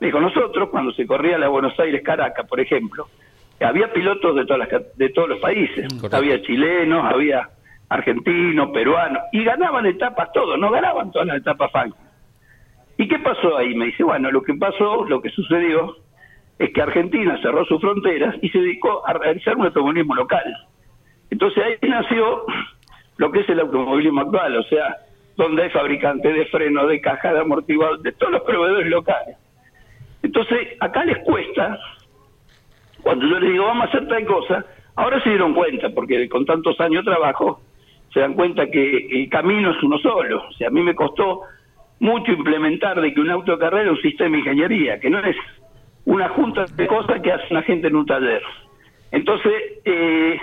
Me dijo, nosotros, cuando se corría la Buenos Aires-Caracas, por ejemplo, había pilotos de, todas las, de todos los países. Había chilenos, había argentinos, peruanos, y ganaban etapas todos, no ganaban todas las etapas fans. ¿Y qué pasó ahí? Me dice, bueno, lo que pasó, lo que sucedió, es que Argentina cerró sus fronteras y se dedicó a realizar un automovilismo local. Entonces ahí nació lo que es el automovilismo actual, o sea, donde hay fabricantes de frenos, de caja, de amortiguadores, de todos los proveedores locales. Entonces, acá les cuesta, cuando yo les digo, vamos a hacer tal cosa, ahora se dieron cuenta, porque con tantos años de trabajo, se dan cuenta que el camino es uno solo. O sea, a mí me costó mucho implementar de que un auto de carrera es un sistema de ingeniería, que no es una junta de cosas que hace una gente en un taller. Entonces, eh,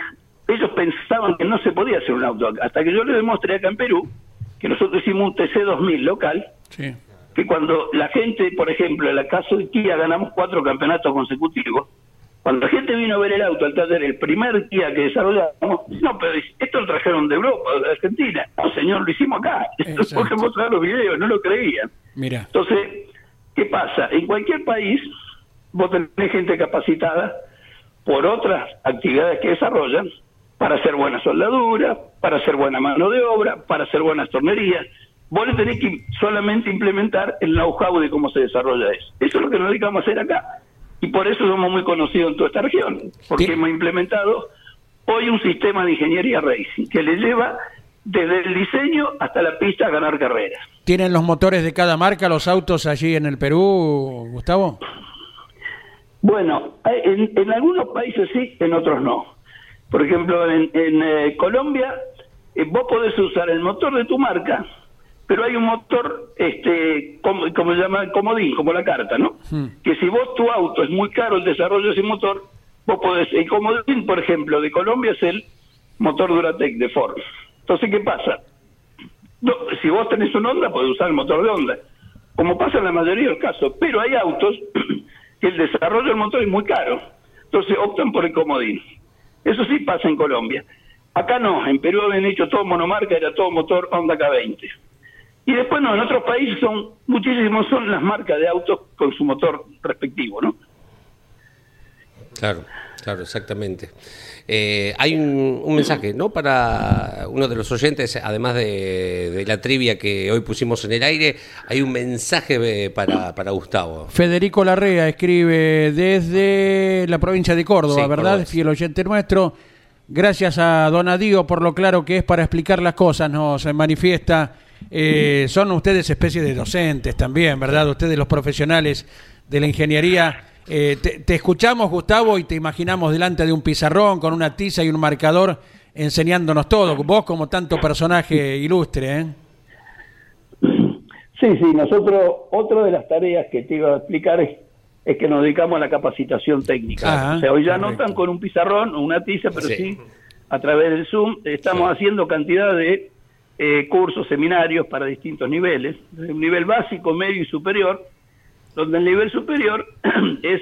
ellos pensaban que no se podía hacer un auto, hasta que yo les demostré acá en Perú, que nosotros hicimos un TC2000 local, que cuando la gente, por ejemplo, en el caso de Kia ganamos cuatro campeonatos consecutivos, cuando la gente vino a ver el auto al taller, el primer día que desarrollamos, no, pero esto lo trajeron de Europa, de Argentina. No, señor, lo hicimos acá. Entonces, mostrar los videos, no lo creían. Mira. Entonces, ¿qué pasa? En cualquier país, vos tenés gente capacitada por otras actividades que desarrollan para hacer buena soldadura, para hacer buena mano de obra, para hacer buenas tornerías. Vos le tenés que solamente implementar el know-how de cómo se desarrolla eso. Eso es lo que nos dedicamos a hacer acá y por eso somos muy conocidos en toda esta región, porque hemos implementado hoy un sistema de ingeniería racing que le lleva desde el diseño hasta la pista a ganar carreras. ¿Tienen los motores de cada marca los autos allí en el Perú, Gustavo? Bueno, en, algunos países sí, en otros no. Por ejemplo, en, eh, Colombia, eh, vos podés usar el motor de tu marca, pero hay un motor, este, como, como se llama, comodín, como la carta, ¿no? Que si vos tu auto es muy caro el desarrollo de ese motor, vos podés, el comodín, por ejemplo, de Colombia es el motor Duratec de Ford. Entonces, ¿qué pasa? No, si vos tenés un Honda, podés usar el motor de Honda, como pasa en la mayoría de los casos, pero hay autos que el desarrollo del motor es muy caro, entonces optan por el comodín. Eso sí pasa en Colombia. Acá no, en Perú habían hecho todo monomarca, era todo motor Honda K20. Y después no, en otros países son muchísimos, son las marcas de autos con su motor respectivo, ¿no? Claro, claro, exactamente. Eh, hay un, un, mensaje, ¿no? Para uno de los oyentes, además de, de, la trivia que hoy pusimos en el aire, hay un mensaje eh, para, para Gustavo. Federico Larrea escribe desde la provincia de Córdoba, Sí, ¿verdad? Córdoba. Fiel oyente nuestro. Gracias a Don Adío por lo claro que es para explicar las cosas, nos manifiesta. Eh, son ustedes especie de docentes también, ¿verdad? Ustedes los profesionales de la ingeniería. Eh, te, te escuchamos, Gustavo, y te imaginamos delante de un pizarrón con una tiza y un marcador enseñándonos todo. Vos como tanto personaje ilustre, ¿eh? Sí, sí, nosotros, otra de las tareas que te iba a explicar es, es que nos dedicamos a la capacitación técnica. O sea, hoy ya no correcto. están con un pizarrón o una tiza, pero Sí. sí, a través del Zoom estamos haciendo cantidad de eh, cursos, seminarios para distintos niveles, desde un nivel básico, medio y superior, donde el nivel superior es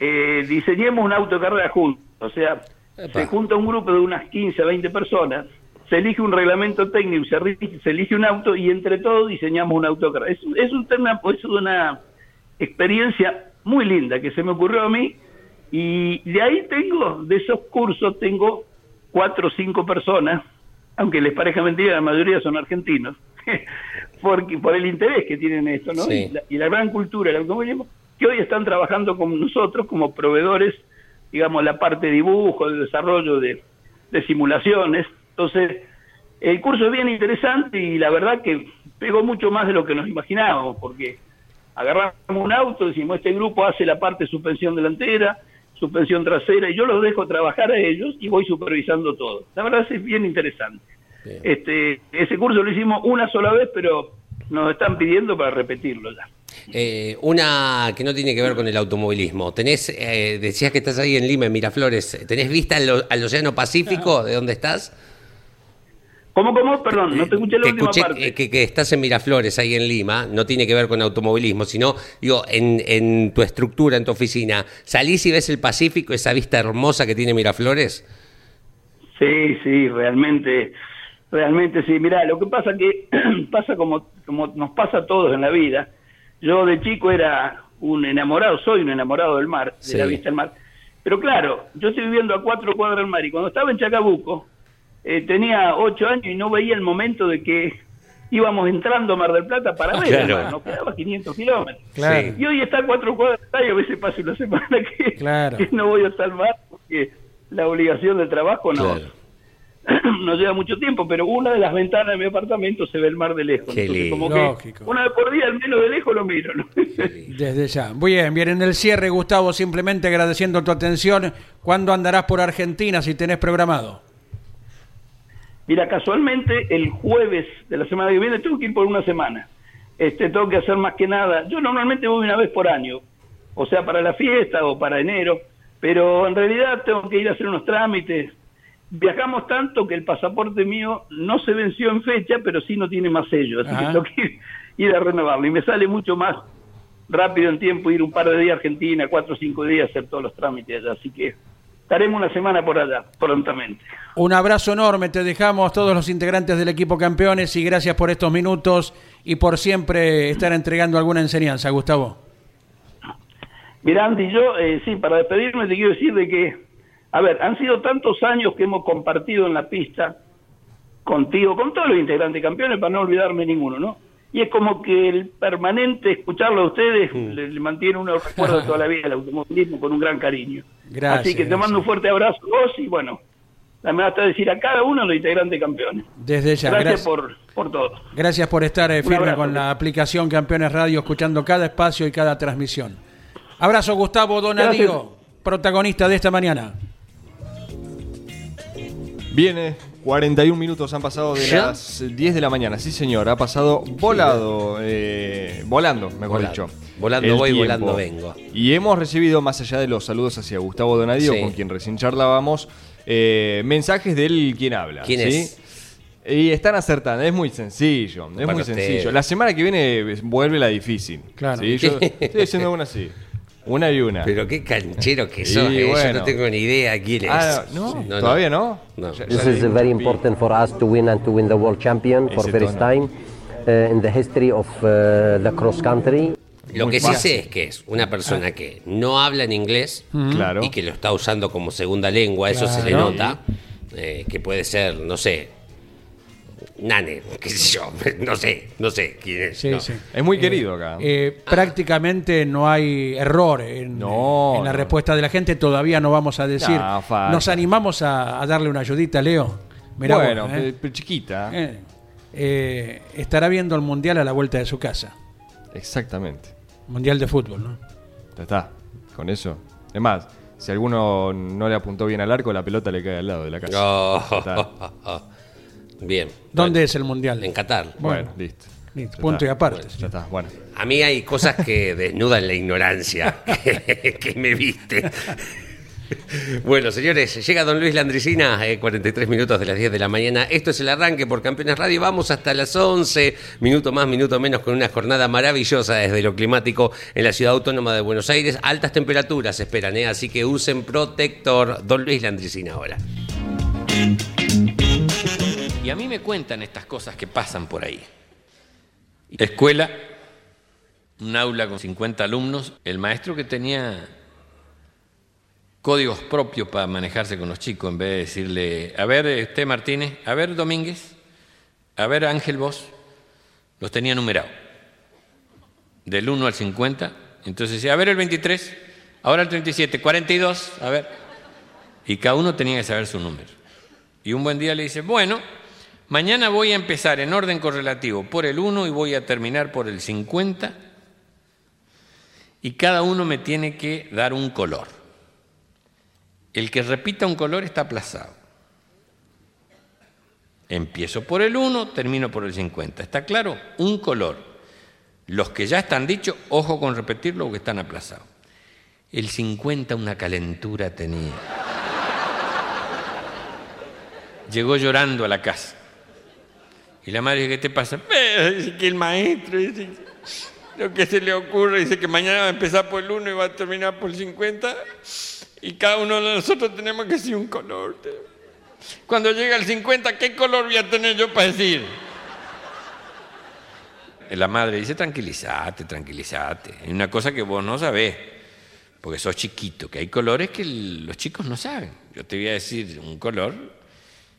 eh, diseñemos un auto de carrera juntos, o sea, Epa. se junta un grupo de unas 15 a 20 personas, se elige un reglamento técnico, se, se elige un auto y entre todos diseñamos un auto de carrera. Es, es un tema, es una experiencia muy linda que se me ocurrió a mí y de ahí tengo, de esos cursos tengo cuatro o cinco personas, aunque les parezca mentira, la mayoría son argentinos, porque por el interés que tienen en esto, ¿no? Sí. Y, la, y la gran cultura del automovilismo, que hoy están trabajando con nosotros como proveedores, digamos, la parte de dibujo, de desarrollo de, de simulaciones. Entonces, el curso es bien interesante y la verdad que pegó mucho más de lo que nos imaginábamos, porque agarramos un auto, decimos, este grupo hace la parte de suspensión delantera, suspensión trasera, y yo los dejo trabajar a ellos y voy supervisando todo. La verdad es bien interesante. Bien. Este, ese curso lo hicimos una sola vez, pero nos están pidiendo para repetirlo ya. Eh, una que no tiene que ver con el automovilismo. Tenés, eh, decías que estás ahí en Lima, en Miraflores. ¿Tenés vista al, al Océano Pacífico de dónde estás? ¿Cómo, cómo? Perdón, no te escuché la que, última escuché parte. eh, que, que estás en Miraflores, ahí en Lima, no tiene que ver con automovilismo, sino, digo, en, en tu estructura, en tu oficina, ¿salís y ves el Pacífico, esa vista hermosa que tiene Miraflores? Sí, sí, realmente, realmente sí. Mirá, lo que pasa que pasa como, como nos pasa a todos en la vida. Yo de chico era un enamorado, soy un enamorado del mar, de Sí. la vista del mar. Pero claro, yo estoy viviendo a cuatro cuadras del mar y cuando estaba en Chacabuco, eh, tenía ocho años y no veía el momento de que íbamos entrando a Mar del Plata para ver Claro. mar, nos quedaba 500 kilómetros. Claro. Y hoy está a cuatro cuadras del y a veces pasa una semana que, Claro. que no voy a salvar porque la obligación de trabajo no, Claro. no lleva mucho tiempo, pero una de las ventanas de mi apartamento se ve el mar de lejos. Qué Entonces, lindo. como que Lógico. una vez por día, al menos de lejos, lo miro. ¿no? Desde ya. Bien, bien. En el cierre, Gustavo, simplemente agradeciendo tu atención. ¿Cuándo andarás por Argentina si tenés programado? Mira, casualmente el jueves de la semana que viene tengo que ir por una semana. Este, tengo que hacer más que nada. Yo normalmente voy una vez por año, o sea, para la fiesta o para enero, pero en realidad tengo que ir a hacer unos trámites. Viajamos tanto que el pasaporte mío no se venció en fecha, pero sí no tiene más sello, así Ajá. que tengo que ir, ir a renovarlo. Y me sale mucho más rápido en tiempo ir un par de días a Argentina, cuatro o cinco días, hacer todos los trámites allá. Así que estaremos una semana por allá, prontamente. Un abrazo enorme, te dejamos todos los integrantes del equipo campeones y gracias por estos minutos y por siempre estar entregando alguna enseñanza, Gustavo. Mira, Andy, yo, eh, sí, para despedirme te quiero decir de que, a ver, han sido tantos años que hemos compartido en la pista contigo, con todos los integrantes campeones, para no olvidarme ninguno, ¿no? Y es como que el permanente escucharlo a ustedes le, le mantiene uno el recuerdo de toda la vida del automovilismo con un gran cariño. Gracias, Así que te mando un fuerte abrazo a vos y bueno, me hasta decir a cada uno de los integrantes campeones. Desde ya, gracias, gracias. por, por todo. Gracias por estar eh, firme abrazo. con la aplicación Campeones Radio, escuchando cada espacio y cada transmisión. Abrazo, Gustavo Donadio, Gracias. protagonista de esta mañana. Viene 41 minutos han pasado de ¿Ya? las 10 de la mañana. Sí, señor. Ha pasado volado. eh, volando, mejor Volando. dicho. Volando voy, tiempo. volando vengo. Y hemos recibido, más allá de los saludos hacia Gustavo Donadio, Sí. con quien recién charlábamos, eh, mensajes del quien habla. ¿Quién ¿sí? es? Y están acertando, es muy sencillo, es Para muy sencillo. La semana que viene vuelve la difícil. Claro. ¿sí? Yo estoy haciendo una así, una y una. Pero qué canchero que Sí, sos, eh, yo bueno. no tengo ni idea quién es. Ah, no, Sí, todavía no. No. This is very important for us to win and to win the world champion for Ese first tono. time uh, in the history of uh, the cross country. Lo Muy que sí fácil. sé es que es una persona que no habla en inglés Claro. y que lo está usando como segunda lengua, eso se le Claro. nota, eh, que puede ser, no sé, Nane, qué sé yo, no sé, no sé quién es. Sí, no. sí. Es muy querido acá. Eh, prácticamente no hay error en, No, en la no. respuesta de la gente. Todavía no vamos a decir. Nos animamos a, a darle una ayudita, Leo. Mirá bueno, vos, ¿eh? pe- pe- chiquita. Eh, eh, estará viendo el mundial a la vuelta de su casa. Exactamente. Mundial de fútbol, ¿no? Ya está. Con eso. Es más, si alguno no le apuntó bien al arco, la pelota le cae al lado de la casa. Bien. ¿Dónde Bueno, es el mundial? En Qatar. Bueno, Bueno. listo. Listo, punto está. y aparte. Ya está, bueno. A mí hay cosas que desnudan la ignorancia que, que me viste. Bueno, señores, llega don Luis Landricina, eh, 43 minutos de las 10 de la mañana. Esto es el arranque por Campeones Radio. Vamos hasta las 11, minuto más, minuto menos, con una jornada maravillosa desde lo climático en la ciudad autónoma de Buenos Aires. Altas temperaturas se esperan, ¿eh? así que usen protector. Don Luis Landricina ahora. Y a mí me cuentan estas cosas que pasan por ahí. Escuela, un aula con 50 alumnos, el maestro que tenía códigos propios para manejarse con los chicos, en vez de decirle, a ver, este Martínez, a ver, Domínguez, a ver, Ángel Vos, los tenía numerados, del 1 al 50, entonces decía, a ver el 23, ahora el 37, 42, a ver, y cada uno tenía que saber su número. Y un buen día le dice, bueno, mañana voy a empezar en orden correlativo por el 1 y voy a terminar por el 50 y cada uno me tiene que dar un color. El que repita un color está aplazado. Empiezo por el 1, termino por el 50. ¿Está claro? Un color. Los que ya están dichos, ojo con repetirlo porque están aplazados. El 50 una calentura tenía. Llegó llorando a la casa. Y la madre dice, ¿qué te pasa? "Eh, Dice que el maestro, dice, lo que se le ocurre, dice que mañana va a empezar por el 1 y va a terminar por el 50. Y cada uno de nosotros tenemos que decir un color. Cuando llega el 50, ¿qué color voy a tener yo para decir? La madre dice, tranquilízate, tranquilízate. Hay una cosa que vos no sabés, porque sos chiquito, que hay colores que los chicos no saben. Yo te voy a decir un color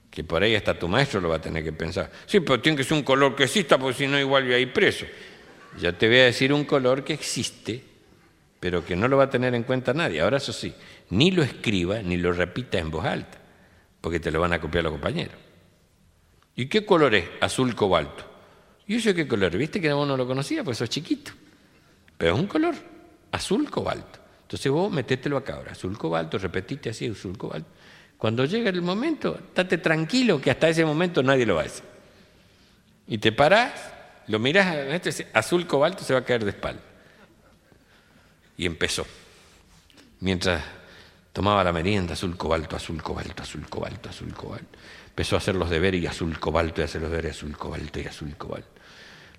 que por ahí hasta tu maestro lo va a tener que pensar. Sí, pero tiene que ser un color que exista, porque si no igual a ir preso. Yo te voy a decir un color que existe, pero que no lo va a tener en cuenta nadie. Ahora eso sí, ni lo escriba ni lo repita en voz alta, porque te lo van a copiar los compañeros. ¿Y qué color es? Azul cobalto. ¿Y eso qué color? ¿Viste que vos no lo conocía? Pues sos chiquito. Pero es un color, azul cobalto. Entonces vos metételo acá ahora, azul cobalto, repetite así, azul cobalto. Cuando llega el momento, estate tranquilo que hasta ese momento nadie lo va a decir. Y te parás, lo mirás, este es azul cobalto se va a caer de espalda. Y empezó. Mientras tomaba la merienda, azul cobalto, azul cobalto, azul cobalto, azul cobalto. Empezó a hacer los deberes y azul cobalto, y hacer los deberes azul cobalto y azul cobalto.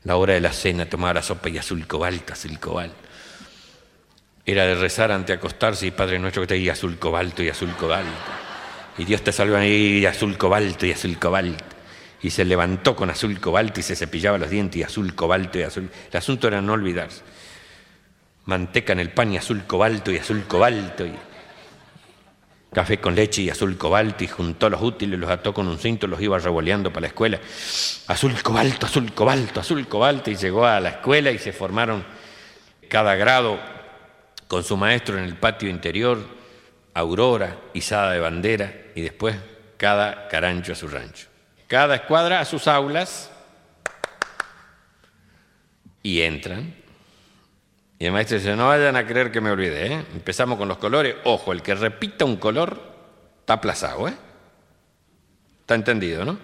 La hora de la cena, tomaba la sopa y azul cobalto, azul cobalto. Era de rezar ante acostarse y Padre nuestro que te diga azul cobalto y azul cobalto. Y Dios te salva y azul cobalto y azul cobalto. Y se levantó con azul cobalto y se cepillaba los dientes y azul cobalto y azul. El asunto era no olvidarse. Manteca en el pan y azul cobalto y azul cobalto. Y café con leche y azul cobalto. Y juntó los útiles, los ató con un cinto, los iba revoleando para la escuela. Azul cobalto, azul cobalto, azul cobalto. Y llegó a la escuela y se formaron cada grado con su maestro en el patio interior, aurora, izada de bandera, y después cada carancho a su rancho. Cada escuadra a sus aulas y entran. Y el maestro dice, no vayan a creer que me olvidé, ¿eh? Empezamos con los colores. Ojo, el que repita un color está aplazado, ¿eh? Está entendido, ¿no?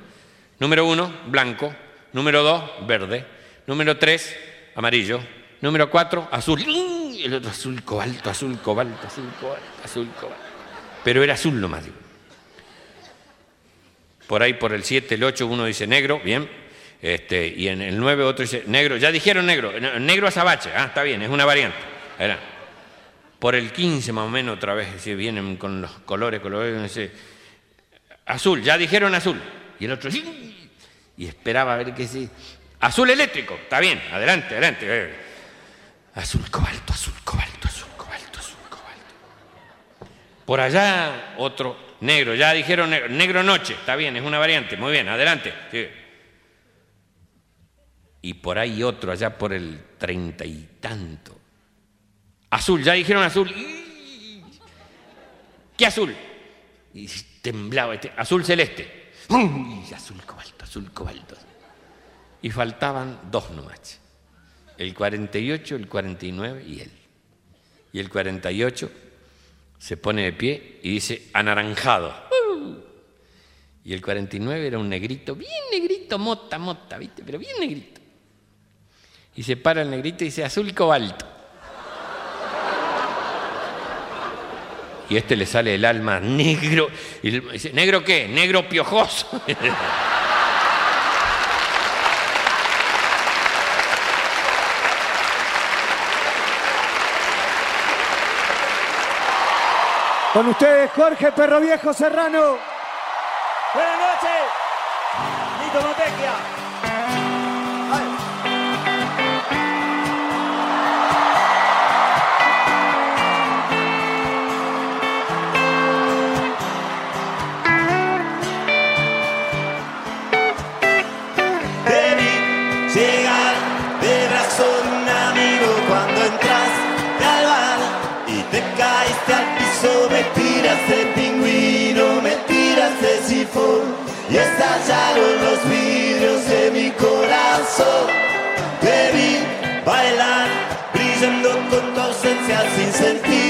Número uno, blanco. Número dos, verde. Número tres, amarillo. Número cuatro, azul. El otro azul cobalto, azul cobalto, azul cobalto, azul cobalto. Pero era azul nomás. digo. Por ahí, por el 7, el 8, uno dice negro, bien. Este, y en el 9 otro dice negro. Ya dijeron negro. Negro azabache. Ah, está bien, es una variante. Era. Por el 15 más o menos otra vez, si vienen con los colores, colores, dice, azul, ya dijeron azul. Y el otro, sí. Y esperaba a ver qué sí. Azul eléctrico, está bien, adelante, adelante. eh. Azul cobalto, azul cobalto, azul cobalto, azul cobalto. Por allá otro negro, ya dijeron negro, negro noche, está bien, es una variante, muy bien, adelante. Y por ahí otro, allá por el treinta y tanto. Azul, ya dijeron azul. ¿Qué azul? Y temblaba este, azul celeste. ¡Y! Azul cobalto, azul cobalto. Y faltaban dos nomás. El 48, el 49 y él. Y el 48 se pone de pie y dice anaranjado. Y el 49 era un negrito, bien negrito, mota, mota, ¿viste? Pero bien negrito. Y se para el negrito y dice azul cobalto. Y este le sale el alma negro. Y dice, ¿negro qué? Negro piojoso. Con ustedes, Jorge Perro Viejo Serrano. Buenas noches. Nito Motequia. Corazón. Te vi bailar, brillando con tu ausencia sin sentir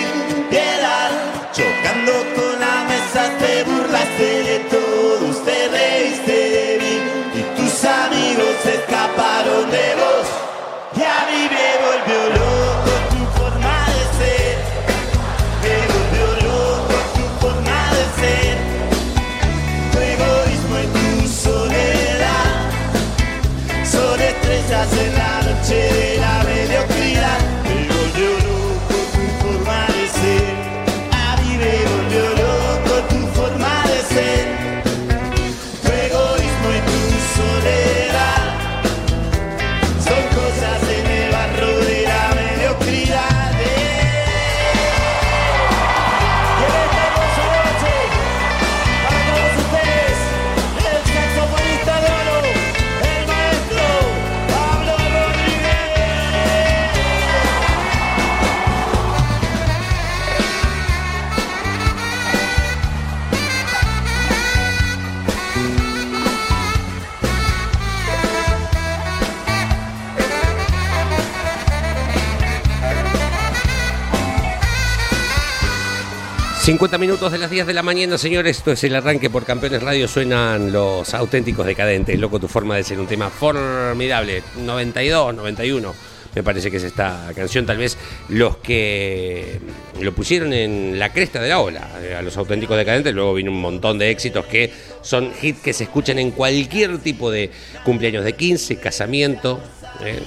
50 minutos de las 10 de la mañana, señores. Esto es el arranque por Campeones Radio. Suenan los auténticos decadentes. Loco, tu forma de ser un tema formidable. 92, 91. Me parece que es esta canción. Tal vez los que lo pusieron en la cresta de la ola eh, a los auténticos decadentes. Luego vino un montón de éxitos que son hits que se escuchan en cualquier tipo de cumpleaños de 15, casamiento, eh,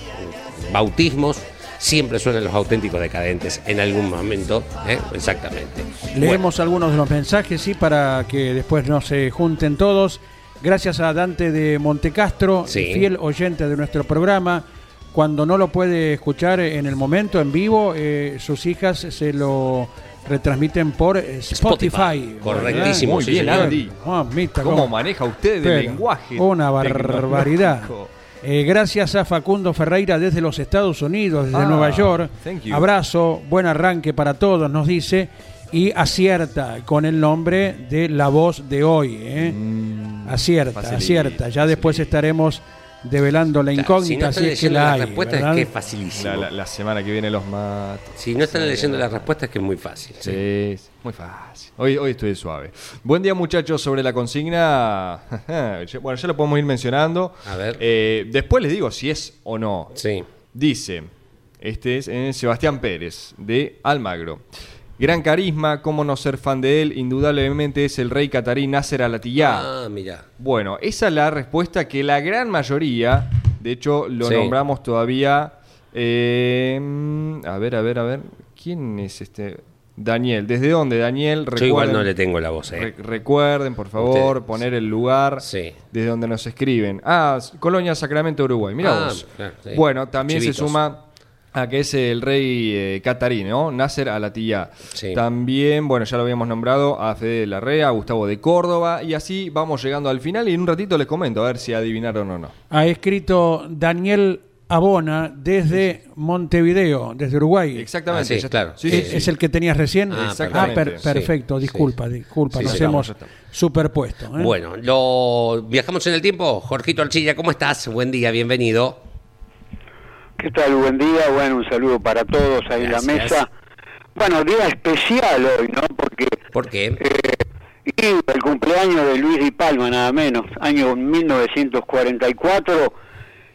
bautismos. Siempre suenan los auténticos decadentes en algún momento. eh, Exactamente. Leemos algunos de los mensajes, sí, para que después no se junten todos. Gracias a Dante de Montecastro, Sí. fiel oyente de nuestro programa. Cuando no lo puede escuchar en el momento, en vivo, eh, sus hijas se lo retransmiten por eh, Spotify. Correctísimo, Muy sí, bien. Mamita, ¿Cómo cómo- maneja usted el Pero, lenguaje? Una barbaridad. tecnológico? Eh, gracias a Facundo Ferreira desde los Estados Unidos, desde Ah, Nueva York. thank you. Abrazo, buen arranque para todos, nos dice. Y acierta con el nombre de la voz de hoy. ¿eh? acierta, Mm, facilita, acierta. Ya después estaremos develando la Claro, incógnita, si no están si es que leyendo la las hay. respuestas ¿verdad? es que es facilísimo. La, la- la semana que viene los mato. Si no están leyendo las respuestas es que es muy fácil. Sí, es muy fácil. Hoy, hoy estoy suave. Buen día, muchachos. Sobre la consigna, bueno, ya lo podemos ir mencionando. A ver. Eh, después les digo si es o no. Sí. Dice, este es eh, Sebastián Pérez, de Almagro. Gran carisma, cómo no ser fan de él, indudablemente es el rey catarí Nasser Al-Attiyah. Ah, mira. Bueno, esa es la respuesta que la gran mayoría, de hecho lo Sí. nombramos todavía, eh, a ver, a ver, a ver, ¿quién es este? Daniel, ¿desde dónde Daniel? Yo igual no le tengo la voz, Re- ¿eh? recuerden, por favor, Ustedes. poner el lugar Sí. desde donde nos escriben. Ah, Colonia Sacramento, Uruguay. Mira Ah, vos. claro, sí. Bueno, también se suma a que es el rey eh, catarí, ¿no? Nasser. Sí. También, bueno, ya lo habíamos nombrado a Fede de Larrea, a Gustavo de Córdoba, y así vamos llegando al final y en un ratito les comento a ver si adivinaron o no. Ha escrito Daniel Abona desde Montevideo, desde Uruguay. Exactamente. Ah, sí, claro. Sí, ¿Es, sí, sí. es el que tenías recién? Ah, Exactamente. per- perfecto, Sí, disculpa, sí. disculpa, Sí, nos sí, hemos superpuesto. ¿eh? Bueno, lo viajamos en el tiempo. Jorgito Archilla, ¿cómo estás? Buen día, bienvenido. ¿Qué tal? Buen día. Bueno, un saludo para todos ahí en la mesa. Bueno, día especial hoy, ¿no? Porque ¿Por qué? eh, y el cumpleaños de Luis Di Palma, nada menos, año 1944.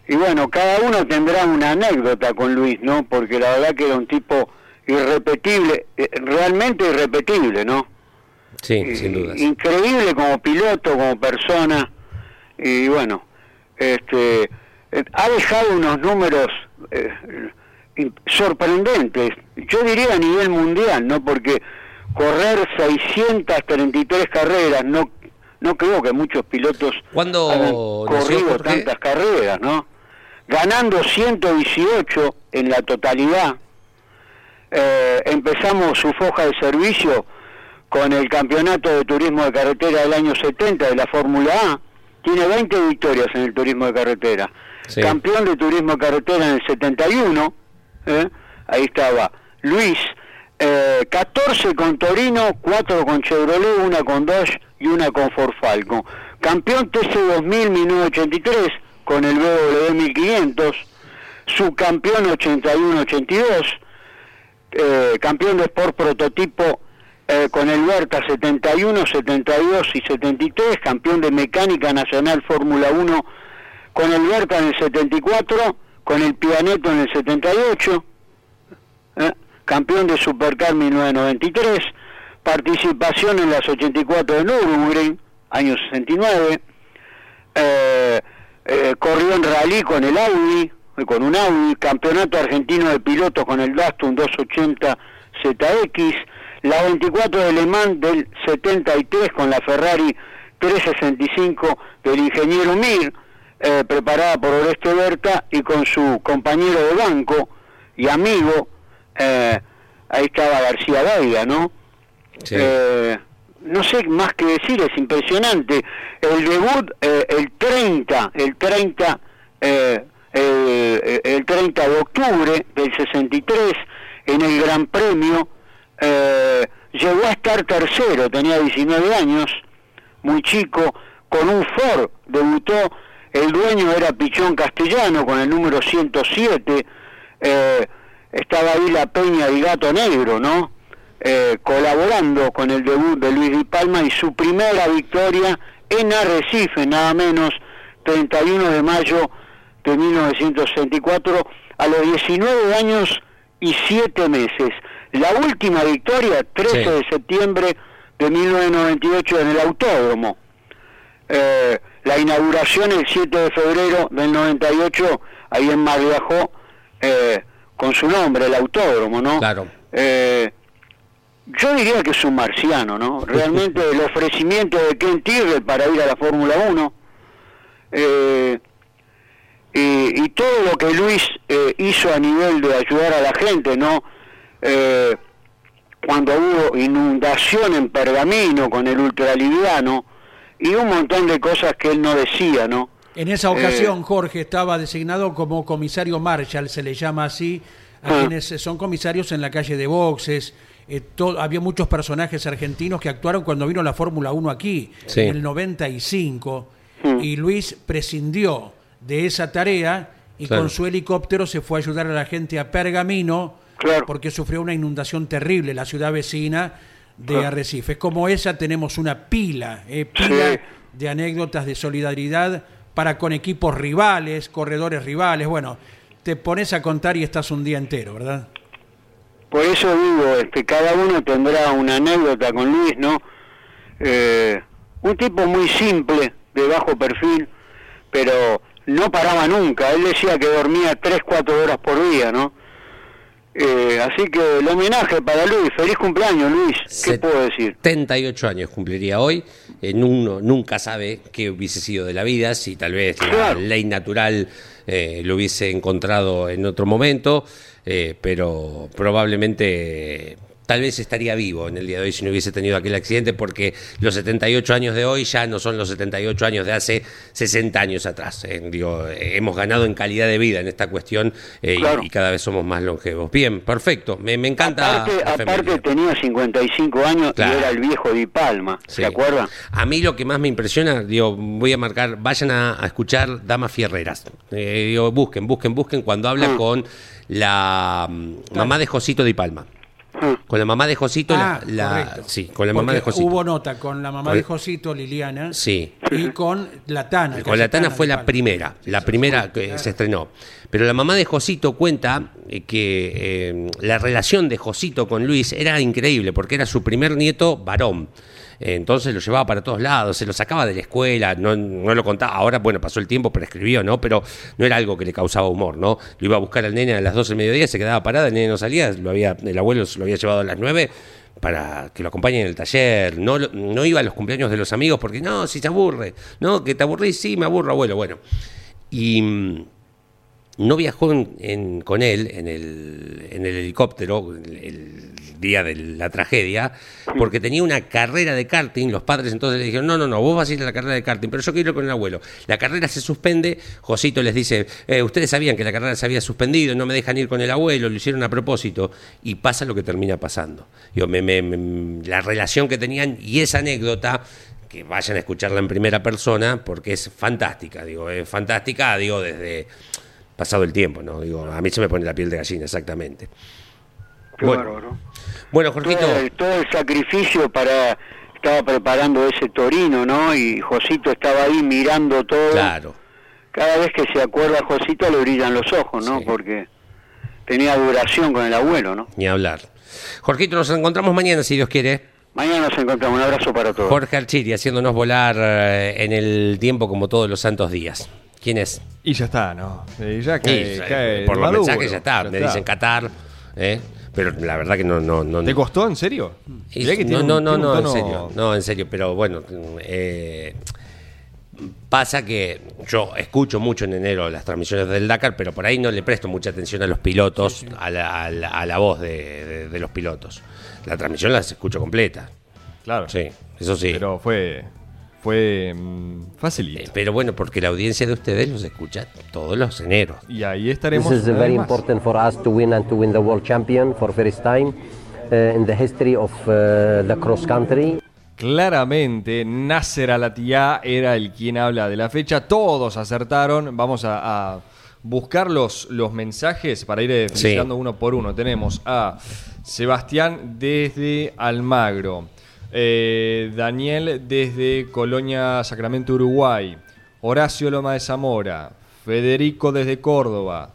Y bueno, cada uno tendrá una anécdota con Luis, ¿no? Porque la verdad que era un tipo irrepetible, eh, realmente irrepetible, ¿no? Sí, Eh, sin dudas. Increíble como piloto, como persona. Y bueno, este eh, ha dejado unos números eh, sorprendentes. Yo diría a nivel mundial, ¿no? Porque correr 633 carreras, no no creo que muchos pilotos ¿Cuándo hayan corrido tantas carreras, ¿no? Ganando 118 en la totalidad. Eh, empezamos su foja de servicio con el campeonato de turismo de carretera del año 70 de la Fórmula A. Tiene 20 victorias en el turismo de carretera. Campeón de turismo carretera en el 71. ¿eh? Ahí estaba Luis. Eh, 14 con Torino, 4 con Chevrolet, una con Dodge y una con Ford Falcon. Campeón TC 2000 1983 con el BMW 1500. Subcampeón 81-82 eh, campeón de Sport prototipo eh, con el Berta 71, 72 y 73, campeón de Mecánica Nacional Fórmula 1 con el Berta en el 74, con el Pianeto en el 78, eh, campeón de Supercar 1993, participación en las 84 de Nürburgring, año 69, eh, eh, corrió en rally con el Audi, eh, con un Audi, campeonato argentino de pilotos con el Dastum 280 ZX, la 24 de Le Mans del 73 con la Ferrari 365 del ingeniero Mir, eh, preparada por Oreste Berta y con su compañero de banco y amigo, eh, ahí estaba García Veiga, ¿no? Sí. Eh, no sé más que decir, es impresionante. El debut, eh, el 30, el 30, eh, el, el 30 de octubre del 63, en el Gran Premio, eh, llegó a estar tercero, tenía 19 años, muy chico, con un Ford, debutó, el dueño era Pichón Castellano con el número 107, eh, estaba ahí la Peña y Gato Negro, ¿no? Eh, colaborando con el debut de Luis Di Palma y su primera victoria en Arrecife, nada menos, 31 de mayo de 1964, a los 19 años y 7 meses. La última victoria, 13 Sí. de septiembre de 1998 en el Autódromo. Eh, la inauguración el 7 de febrero del 98, ahí en Mar de Ajó, eh, con su nombre, el Autódromo, ¿no? Claro. Eh, yo diría que es un marciano, ¿no? Realmente el ofrecimiento de Ken Tyrrell para ir a la Fórmula 1 eh, y, y todo lo que Luis eh, hizo a nivel de ayudar a la gente, ¿no? Eh, cuando hubo inundación en Pergamino con el ultraliviano y un montón de cosas que él no decía, ¿no? En esa ocasión, Eh, Jorge estaba designado como comisario Marshall, se le llama así, a Ah. quienes son comisarios en la calle de boxes. Eh, había muchos personajes argentinos que actuaron cuando vino la Fórmula 1 aquí, Sí. en el 95, Mm. y Luis prescindió de esa tarea y Claro. con su helicóptero se fue a ayudar a la gente a Pergamino porque sufrió una inundación terrible, la ciudad vecina de Claro. Arrecifes. Como esa tenemos una pila, eh, pila Sí. de anécdotas de solidaridad para con equipos rivales, corredores rivales. Bueno, te pones a contar y estás un día entero, ¿verdad? Por eso digo, este, cada uno tendrá una anécdota con Luis, ¿no? Eh, un tipo muy simple, de bajo perfil, pero no paraba nunca. Él decía que dormía 3, 4 horas por día, ¿no? Eh, así que el homenaje para Luis. Feliz cumpleaños, Luis. ¿Qué puedo decir? 78 años cumpliría hoy. En uno nunca sabe qué hubiese sido de la vida, si tal vez la ley natural eh, lo hubiese encontrado en otro momento, eh, pero probablemente tal vez estaría vivo en el día de hoy si no hubiese tenido aquel accidente, porque los 78 años de hoy ya no son los 78 años de hace 60 años atrás. eh. Digo, eh, hemos ganado en calidad de vida en esta cuestión eh, y- Claro. y, cada vez somos más longevos. Bien, perfecto. Me, me encanta. Aparte, aparte tenía 55 años Claro. y era el viejo Di Palma. Sí. ¿Se acuerdan? A mí lo que más me impresiona, digo, voy a marcar, vayan a, a escuchar Damas Fierreras. Eh, digo, busquen, busquen, busquen cuando habla Ah. con la mm, mamá de Josito Di Palma. Con la mamá de Josito, la- Ah, la, sí, con la mamá de Josito. Hubo nota con la mamá Con- de Josito, Liliana, Sí. y con la Tana. Con la Tana fue la Palma. primera, la primera que se estrenó. Pero la mamá de Josito cuenta eh, que eh, la relación de Josito con Luis era increíble, porque era su primer nieto varón. Entonces lo llevaba para todos lados, se lo sacaba de la escuela, no, no lo contaba. Ahora, bueno, pasó el tiempo, prescribió, ¿no? Pero no era algo que le causaba humor, ¿no? Lo iba a buscar al nene a las 12 del mediodía, se quedaba parada, el nene no salía, lo había, el abuelo lo había llevado a las 9 para que lo acompañe en el taller. No, no iba a los cumpleaños de los amigos porque no, si se aburre. No, que te aburrís, sí, me aburro, abuelo. Bueno. Y mm, no viajó con él en el, helicóptero el, día de la tragedia porque tenía una carrera de karting. Los padres entonces le dijeron, no, no, no, vos vas a ir a la carrera de karting, pero yo quiero ir con el abuelo. La carrera se suspende, Josito les dice, "Eh, ustedes sabían que la carrera se había suspendido, no me dejan ir con el abuelo, lo hicieron a propósito y pasa lo que termina pasando. Me- me- me- la relación que tenían y esa anécdota que vayan a escucharla en primera persona porque es fantástica, digo, es fantástica, digo, desde pasado el tiempo, ¿no? Digo, a mí se me pone la piel de gallina, exactamente. Qué Bueno. bárbaro. Bueno, Jorgito, todo, el, todo el sacrificio para estaba preparando ese torino, ¿no? Y Josito estaba ahí mirando todo. claro, Cada vez que se acuerda a Josito le brillan los ojos, ¿no? Sí. Porque tenía duración con el abuelo, ¿no? ni hablar. Jorgito, nos encontramos mañana, si Dios quiere. Mañana nos encontramos. Un abrazo para todos. Jorge Archiri haciéndonos volar eh, en el tiempo como todos los santos días. ¿Quién es? Y ya está, ¿no? Eh, ya cae, ya, cae por los Maduro, mensajes ya está. Me dicen Qatar, ¿eh? pero la verdad que no... no, no ¿Te costó, en serio? Y- que no, un- no, no, no, en serio, no, en serio, pero bueno, eh, pasa que yo escucho mucho en enero las transmisiones del Dakar, pero por ahí no le presto mucha atención a los pilotos, A, la, a la- a la voz de, de- de los pilotos. La transmisión las escucho completa, Claro. sí, eso sí. Pero fue. Fue. mm, facilito. Eh, Pero bueno, porque la audiencia de ustedes los escucha todos los eneros. Y ahí This estaremos. is una very más. important for us to win and to win the world champion for first time uh, in the history of uh, the cross country. Claramente, Nasser Alatía era el quien habla de la fecha. Todos acertaron. Vamos a, a buscar los, los mensajes para ir eh, Sí. felicitando uno por uno. Tenemos a Sebastián desde Almagro, eh, Daniel desde Colonia Sacramento, Uruguay, Horacio Loma de Zamora, Federico desde Córdoba,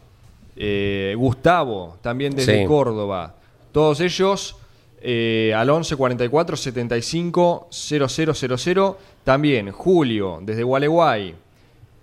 eh, Gustavo también desde Sí. Córdoba. Todos ellos eh, al 11 44 75 0000. También Julio desde Gualeguay.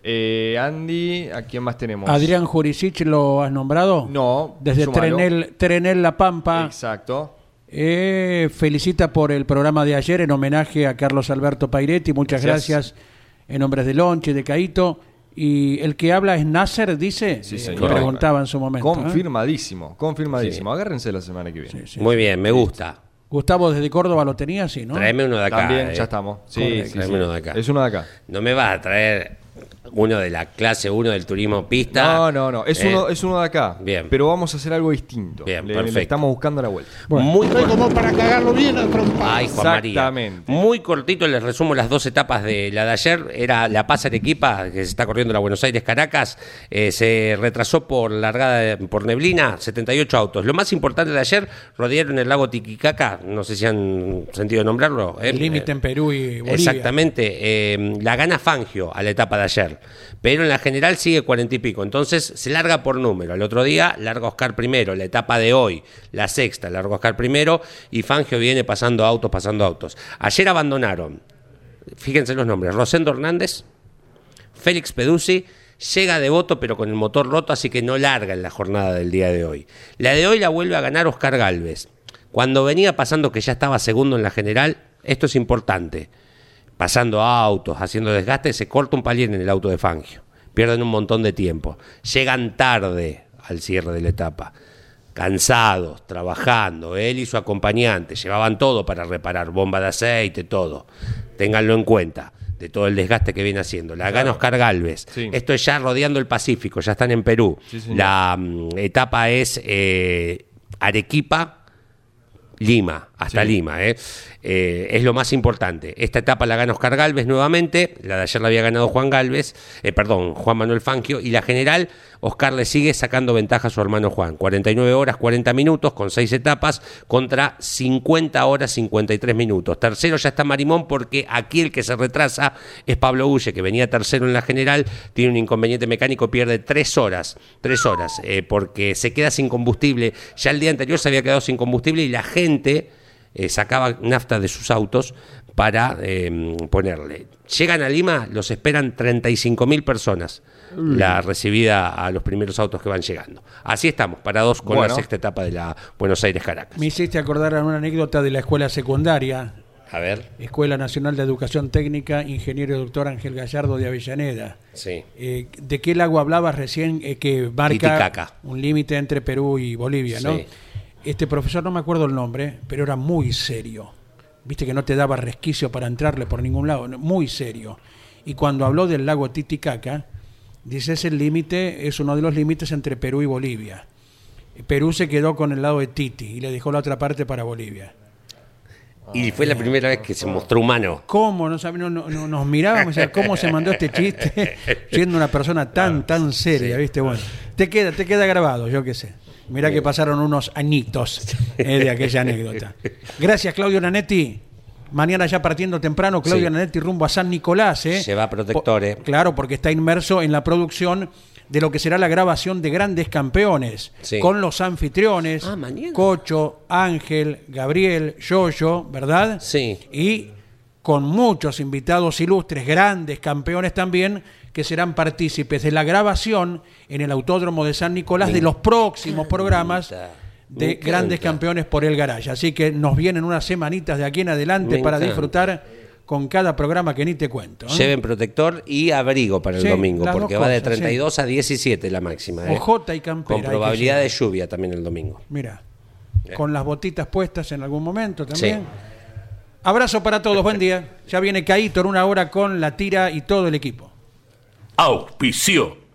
Eh, Andy, ¿a quién más tenemos? Adrián Jurisic, ¿lo has nombrado? No, Desde. Trenel, Trenel La Pampa. Exacto. Eh, felicita por el programa de ayer en homenaje a Carlos Alberto Pairetti. Muchas Gracias. gracias. En nombres de Lonche, de Caito. Y el que habla es Nasser, dice. Sí, Eh, señor. preguntaba en su momento. ¿eh? Confirmadísimo, confirmadísimo. Agárrense la semana que viene. Sí. Muy bien, me gusta. Gustavo desde Córdoba lo tenía, sí, ¿no? Tráeme uno de acá. También, eh. ya estamos. Sí, sí, uno de acá. Es uno de acá. No me vas a traer uno de la clase 1 del turismo pista. No, no, no. Es, Eh, uno, es uno de acá. Bien. Pero vamos a hacer algo distinto. Bien, le, le perfecto. estamos buscando la vuelta. Muy Estoy como para cagarlo bien a trompa. Ay, Juan María. Exactamente. Muy cortito les resumo las dos etapas de la de ayer. Era la Paz Arequipa, que se está corriendo la Buenos Aires Caracas. Eh, se retrasó por largada de- por neblina, 78 autos. Lo más importante de ayer, rodearon el lago Titicaca, no sé si han sentido nombrarlo. ¿eh? El límite en Perú y Bolivia. Exactamente. eh, la gana Fangio a la etapa de ayer. Pero en la general sigue 40 y pico. Entonces se larga por número. El otro día larga Oscar primero. La etapa de hoy, la sexta, larga Oscar primero. Y Fangio viene pasando autos, pasando autos. Ayer abandonaron, fíjense los nombres, Rosendo Hernández, Félix Peduzzi. Llega de voto, pero con el motor roto, así que no larga en la jornada del día de hoy. La de hoy la vuelve a ganar Oscar Galvez. Cuando venía pasando que ya estaba segundo en la general, esto es importante pasando autos, haciendo desgaste, se corta un palier en el auto de Fangio. Pierden un montón de tiempo. Llegan tarde al cierre de la etapa. Cansados, trabajando, él y su acompañante, llevaban todo para reparar, bomba de aceite, todo. Ténganlo en cuenta, de todo el desgaste que viene haciendo. La gana Oscar Galvez. Sí. Esto es ya rodeando el Pacífico, ya están en Perú. Sí, la mm, etapa es eh, Arequipa, Lima, hasta Sí. Lima, ¿eh? Eh, es lo más importante. Esta etapa la gana Oscar Galvez nuevamente, la de ayer la había ganado Juan Galvez, eh, perdón, Juan Manuel Fangio, y la general, Oscar le sigue sacando ventaja a su hermano Juan. 49 horas, 40 minutos, con 6 etapas, contra 50 horas, 53 minutos. Tercero ya está Marimón, porque aquí el que se retrasa es Pablo Ulle, que venía tercero en la general, tiene un inconveniente mecánico, pierde 3 horas, 3 horas, eh, porque se queda sin combustible. Ya el día anterior se había quedado sin combustible y la gente eh, sacaba nafta de sus autos para eh, ponerle. Llegan a Lima, los esperan 35.000 personas, la recibida a los primeros autos que van llegando. Así estamos, parados con Bueno. la sexta etapa de la Buenos Aires Caracas. Me hiciste acordar a una anécdota de la escuela secundaria, A ver, Escuela Nacional de Educación Técnica, ingeniero y doctor Ángel Gallardo de Avellaneda. sí. Eh, ¿De qué lago hablabas recién eh, que marca Titicaca. un límite entre Perú y Bolivia, no? Este profesor, no me acuerdo el nombre, pero era muy serio. Viste que no te daba resquicio para entrarle por ningún lado, muy serio. Y cuando habló del lago Titicaca, dice es el límite, es uno de los límites entre Perú y Bolivia. Perú se quedó con el lado de Titi y le dejó la otra parte para Bolivia. Y fue la primera vez que se mostró humano. ¿Cómo? No, no, no- no- nos mirábamos, o sea, ¿cómo se mandó este chiste siendo una persona tan, tan seria, viste? Bueno, te queda, te queda grabado, yo qué sé. Mirá que pasaron unos añitos eh, de aquella anécdota. Gracias, Claudio Nanetti. Mañana ya partiendo temprano, Claudio Sí. Nanetti rumbo a San Nicolás. ¿eh? Lleva protectores. Po- claro, porque está inmerso en la producción de lo que será la grabación de grandes campeones Sí. con los anfitriones Ah, mañana. Cocho, Ángel, Gabriel, Yoyo, ¿verdad? Sí. Y con muchos invitados ilustres, grandes campeones también, que serán partícipes de la grabación en el Autódromo de San Nicolás de los próximos programas de grandes campeones por el garage. Así que nos vienen unas semanitas de aquí en adelante Me para encanta. disfrutar con cada programa que ni te cuento. ¿eh? Lleven protector y abrigo para el Sí, domingo, porque va de cosas, 32 a 17 la máxima. ¿eh? Ojota y campera. Con probabilidad de lluvia también el domingo. Mira, con las botitas puestas en algún momento también. Sí. Abrazo para todos, buen día. Ya viene Caíto en una hora con la tira y todo el equipo. Auspició